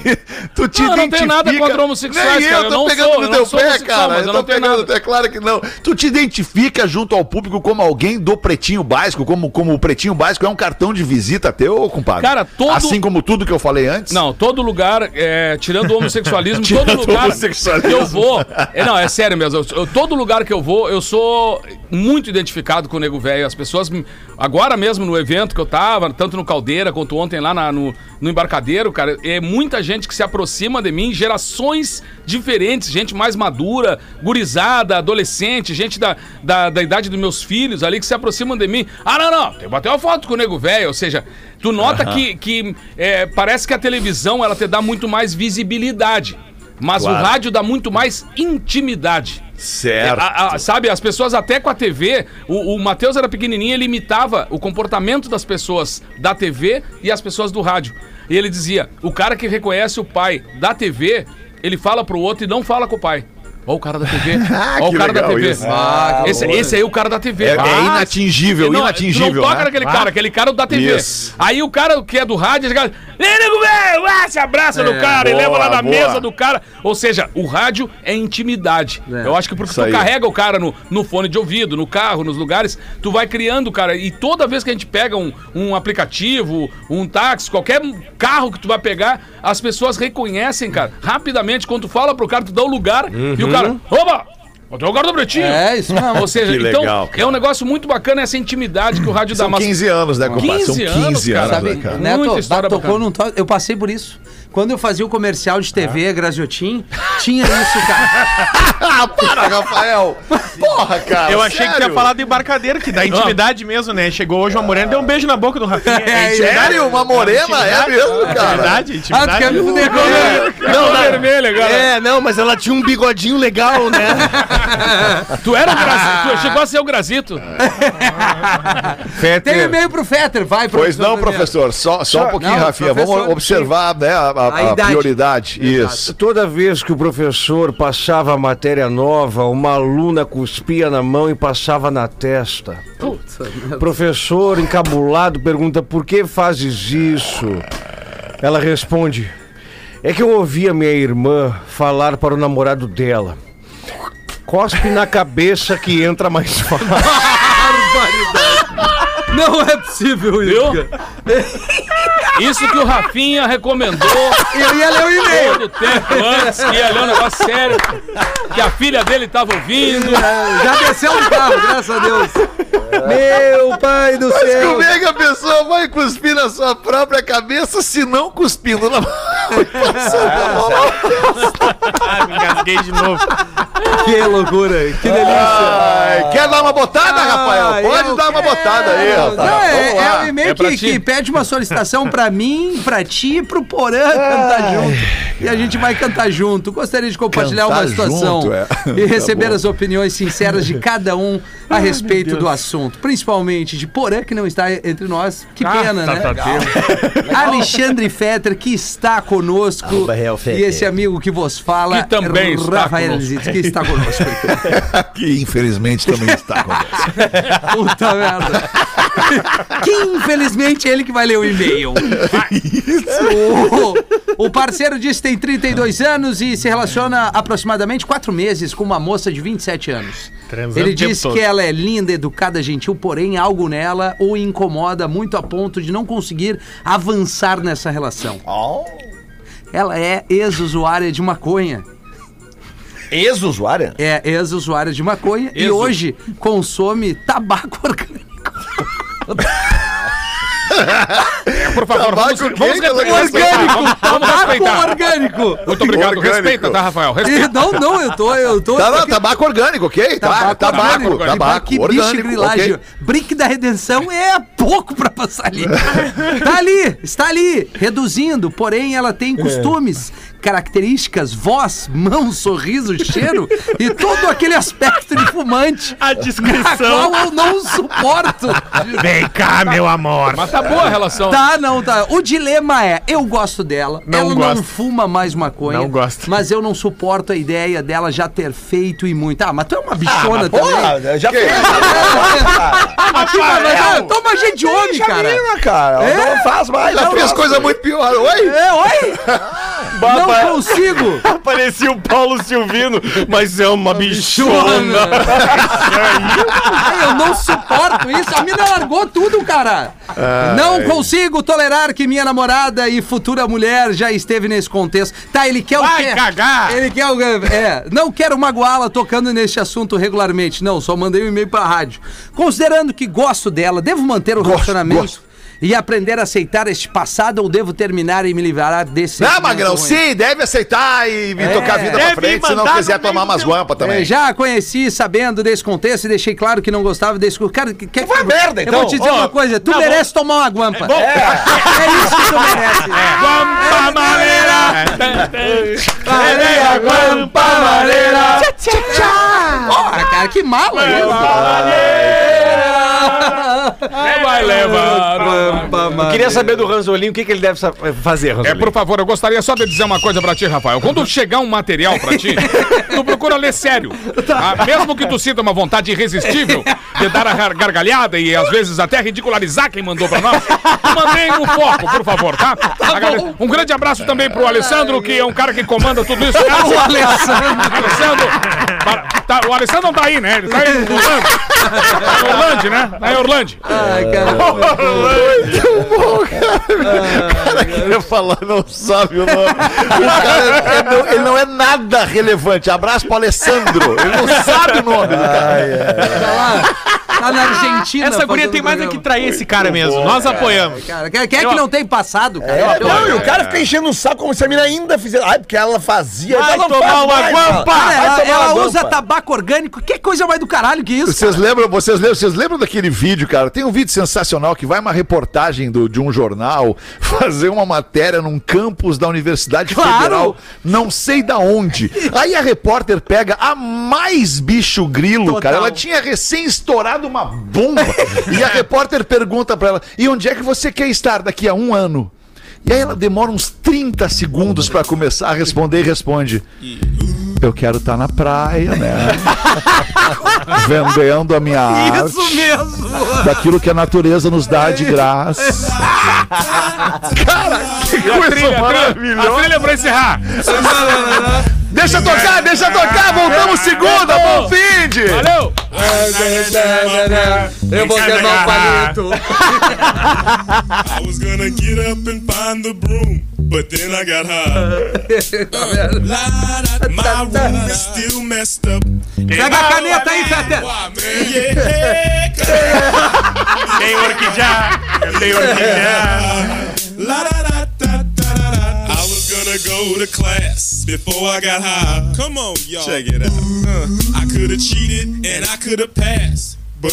tu te Não, eu não tenho nada identifica- contra homossexuais, Nem cara, eu eu tô pegando sou- no eu teu pé, cara. mas Eu eu tô pegando nada. é claro que não. Tu te identifica junto ao público como alguém do Pretinho Básico, como, como o Pretinho Básico é um cartão de visita teu, compadre? Cara, todo- Assim como tudo que eu falei antes? Não, todo lugar, é, tirando o homossexualismo, Tirando todo lugar homossexualismo. que eu vou. É, não, é sério mesmo. eu- todo lugar que eu vou, eu sou muito identificado com o Nego Velho. As pessoas, agora mesmo no evento que eu tava, tanto no Caldeira quanto ontem lá na- no, no embarcadeiro, cara, é muita gente que se aproxima de mim, gerações diferentes, gente mais madura, gurizada, adolescente, gente da, da, da idade dos meus filhos ali que se aproximam de mim. Ah, não, não, que bater uma foto com o Nego Velho. Ou seja, tu nota que, que é, parece que a televisão ela te dá muito mais visibilidade. Mas Claro. o rádio dá muito mais intimidade. Certo. A- a- sabe, as pessoas até com a TV, o, o Matheus era pequenininho, ele imitava o comportamento das pessoas da TV e as pessoas do rádio. E ele dizia: o cara que reconhece o pai da TV, ele fala pro outro e não fala com o pai. Ó o cara da TV. Ó o Que cara da TV. isso. Ah, que esse, esse aí é o cara da TV. É- é Ah, inatingível, não, inatingível, Tu não toca né? naquele Ah. cara, aquele cara é o da TV. Isso. Aí o cara que é do rádio, ele fala, "Ei, nego velho, ah, se abraça no cara e boa, leva lá na boa. mesa do cara. Ou seja, o rádio é intimidade. É. Eu acho que porque Isso tu aí. carrega o cara no, no fone de ouvido, no carro, nos lugares, tu vai criando, cara. E toda vez que a gente pega um, um aplicativo, um táxi, qualquer carro que tu vai pegar, as pessoas reconhecem, cara, rapidamente. Quando tu fala pro cara, tu dá o lugar e o cara, opa! Tu é o cara do Pretinho. É, isso mesmo. Ou seja, Que então, legal, cara. é um negócio muito bacana essa intimidade que o Rádio da São Massa... 15 anos, né, compadre? São 15 15 anos, anos, cara. Sabe, né, cara? Neto, Muita história bah, tocou bacana. num to- Eu passei por isso. Quando eu fazia o comercial de TV, Graziotin, tinha isso, cara. Ah, para, Rafael! Porra, cara! Eu achei que sério? tinha falado do embarcadeiro, que dá intimidade mesmo, né? Chegou hoje uma morena deu um beijo na boca do Rafinha. É, intimidade. Sério? Uma morena? É mesmo, cara? Intimidade, Ah, tu quer me fuder com Não, vermelho agora. É, não, mas ela tinha um bigodinho legal, né? Tu era o Grazito, tu chegou a ser o Grazito. Tem e-mail pro Fetter, vai, Pois não, professor, só, só um pouquinho, Não, Rafinha. professor, Vamos observar né, a, a- A a idade. prioridade. Isso. Toda vez que o professor passava a matéria nova, uma aluna cuspia na mão e passava na testa. O professor, encabulado, pergunta: por que fazes isso? Ela responde: é que eu ouvi a minha irmã falar para o namorado dela. Cospe na cabeça que entra mais fácil. Não é possível isso. Isso que o Rafinha recomendou Eu ia ler o e-mail. todo o tempo antes, que ia ler um negócio sério, que a filha dele tava ouvindo. Já desceu do carro, graças a Deus. Meu pai do Mas céu. como é que a pessoa vai cuspir na sua própria cabeça se não cuspindo na Ah, me engasguei de novo. Que loucura, que delícia. Ai, quer dar uma botada, Rafael? Ah, Pode eu dar uma botada aí, Não, Rafael. é, é um e-mail É que, que pede uma solicitação pra mim, pra ti e pro Porã cantar junto. E a gente vai cantar junto. Gostaria de compartilhar Cantar uma situação junto, é. e receber Tá as opiniões sinceras de cada um a respeito do assunto. Principalmente de Porã, que não está entre nós. Que Ah, pena, tá, né? tá, tá. Alexandre Fetter, que está conosco. E esse amigo que vos fala, Que também está Rafael. Zitz, que está conosco. Que infelizmente também está conosco. Puta merda. Que infelizmente é ele que vai ler o e-mail. O, o parceiro disse que tem 32 anos e se relaciona aproximadamente 4 meses com uma moça de 27 anos. Transando Ele o tempo diz todo. que ela é linda, educada, gentil, porém algo nela o incomoda muito a ponto de não conseguir avançar nessa relação. Ela é ex-usuária de maconha. Ex-usuária? É ex-usuária de maconha e hoje consome tabaco orgânico. Por favor, vamos, Tabaco vamos quente, ela respeitar. Vamos, vamos Tabaco respeitar. orgânico. Muito obrigado. Orgânico. Respeita, tá, Rafael? Respeita. E não, não, eu tô, eu tô. Tá, não, tabaco orgânico, ok? Tá, tabaco, orgânico. tabaco, que bicho orgânico, grilagem. ok. Brick da redenção é pouco pra passar ali. tá ali, está ali, reduzindo, porém ela tem costumes, características, voz, mão, sorriso, cheiro e todo aquele aspecto de fumante. A A descrição. qual eu não suporto. Vem cá, meu amor. Mas tá boa a relação. Tá, não, tá. O dilema é, eu gosto dela, Não ela não gosto. fuma mais maconha. Não gosto. Mas eu não suporto a ideia dela já ter feito e muito. Ah, mas tu é uma bichona também. Porra, já fez. Aqui, mas, mas, toma gente de homem, cara. Menina, cara. É? Não faz mais. Já não fez coisa muito pior. Oi? É, oi? Não consigo. Parecia o Paulo Silvino, mas é uma bichona. Ai, eu não suporto isso. A mina largou tudo, cara. não consigo tolerar que minha namorada e futura mulher já esteve nesse contexto. Tá, ele quer o Vai quê? cagar. Ele quer o É, não quero magoá-la tocando neste assunto regularmente. Não, só mandei um e-mail pra rádio. Considerando que gosto dela, devo manter o relacionamento gosto. E aprender a aceitar este passado ou devo terminar e me livrar desse Não, Magrão, ruim? sim, deve aceitar e me É. tocar a vida pra frente se não quiser tomar umas guampas É, também. já conheci sabendo desse contexto e deixei claro que não gostava desse. Cara, que, que, Vai merda, Eu vou então. te dizer Ó, uma coisa: tu tá merece tomar uma guampa. bom. É. isso que tu merece. Guampa maneira. Maria, guampa, maneira. Porra, cara, que mala Vai levar. Eu queria saber do Ranzolinho o que, que ele deve fazer, É, Ranzolinho. por favor, eu gostaria só de dizer uma coisa pra ti, Rafael. Quando chegar um material pra ti, tu procura ler sério. Ah, mesmo que tu sinta uma vontade irresistível de dar a gar- gargalhada e às vezes até ridicularizar quem mandou pra nós, tu mantém o foco, por favor, tá? Agradeço. Um grande abraço também pro Alessandro, que é um cara que comanda tudo isso. O Alessandro. Alessandro, para- tá, o Alessandro não tá aí, né? Ele tá em Orlando. Tá em Orlando, né? Tá em Orlando. Ai, cara. cara queria falar, não sabe o nome. O cara é- não- ele não é nada relevante. Abraço pro Alessandro. Ele não sabe o nome do cara. Tá lá, na Argentina. Essa guria tem mais é que trair esse cara mesmo. Nós apoiamos. Cara, quem é que não tem passado, cara? É, não, e o cara fica enchendo o saco como se a mina ainda fizesse. Ai, porque ela fazia. Vai ela tomar uma mais, guampa! cara. Ela, usa tabaco orgânico. Que coisa mais do caralho que isso? Vocês lembram, vocês lembram, vocês lembram daquele vídeo, cara? Tem um vídeo sensacional que vai uma reportagem do- de um jornal fazer uma matéria num campus da Universidade Claro! Federal, não sei da onde. Aí a repórter pega a mais bicho grilo, Total. cara. Ela tinha recém estourado uma bomba. e a repórter pergunta pra ela: "E onde é que você quer estar daqui a um ano?" E aí ela demora uns 30 segundos pra começar a responder e responde: Eu quero estar na praia, né? Vendendo a minha arte Isso mesmo! daquilo que a natureza nos dá de graça. Cara, que A coisa a trilha, a maravilhosa. trilha pra encerrar. Deixa tocar, deixa tocar, voltamos segunda, bom fim de. Valeu! Eu vou quebrar o palito. I was gonna get up and find the broom, but then I got high. My room is still messed up. Pega a caneta aí, Fete. Tem orquídea, tem orquídea. Gonna go to class before I got high. Come on, y'all. Check it out. Uh, I could have cheated and I could have passed.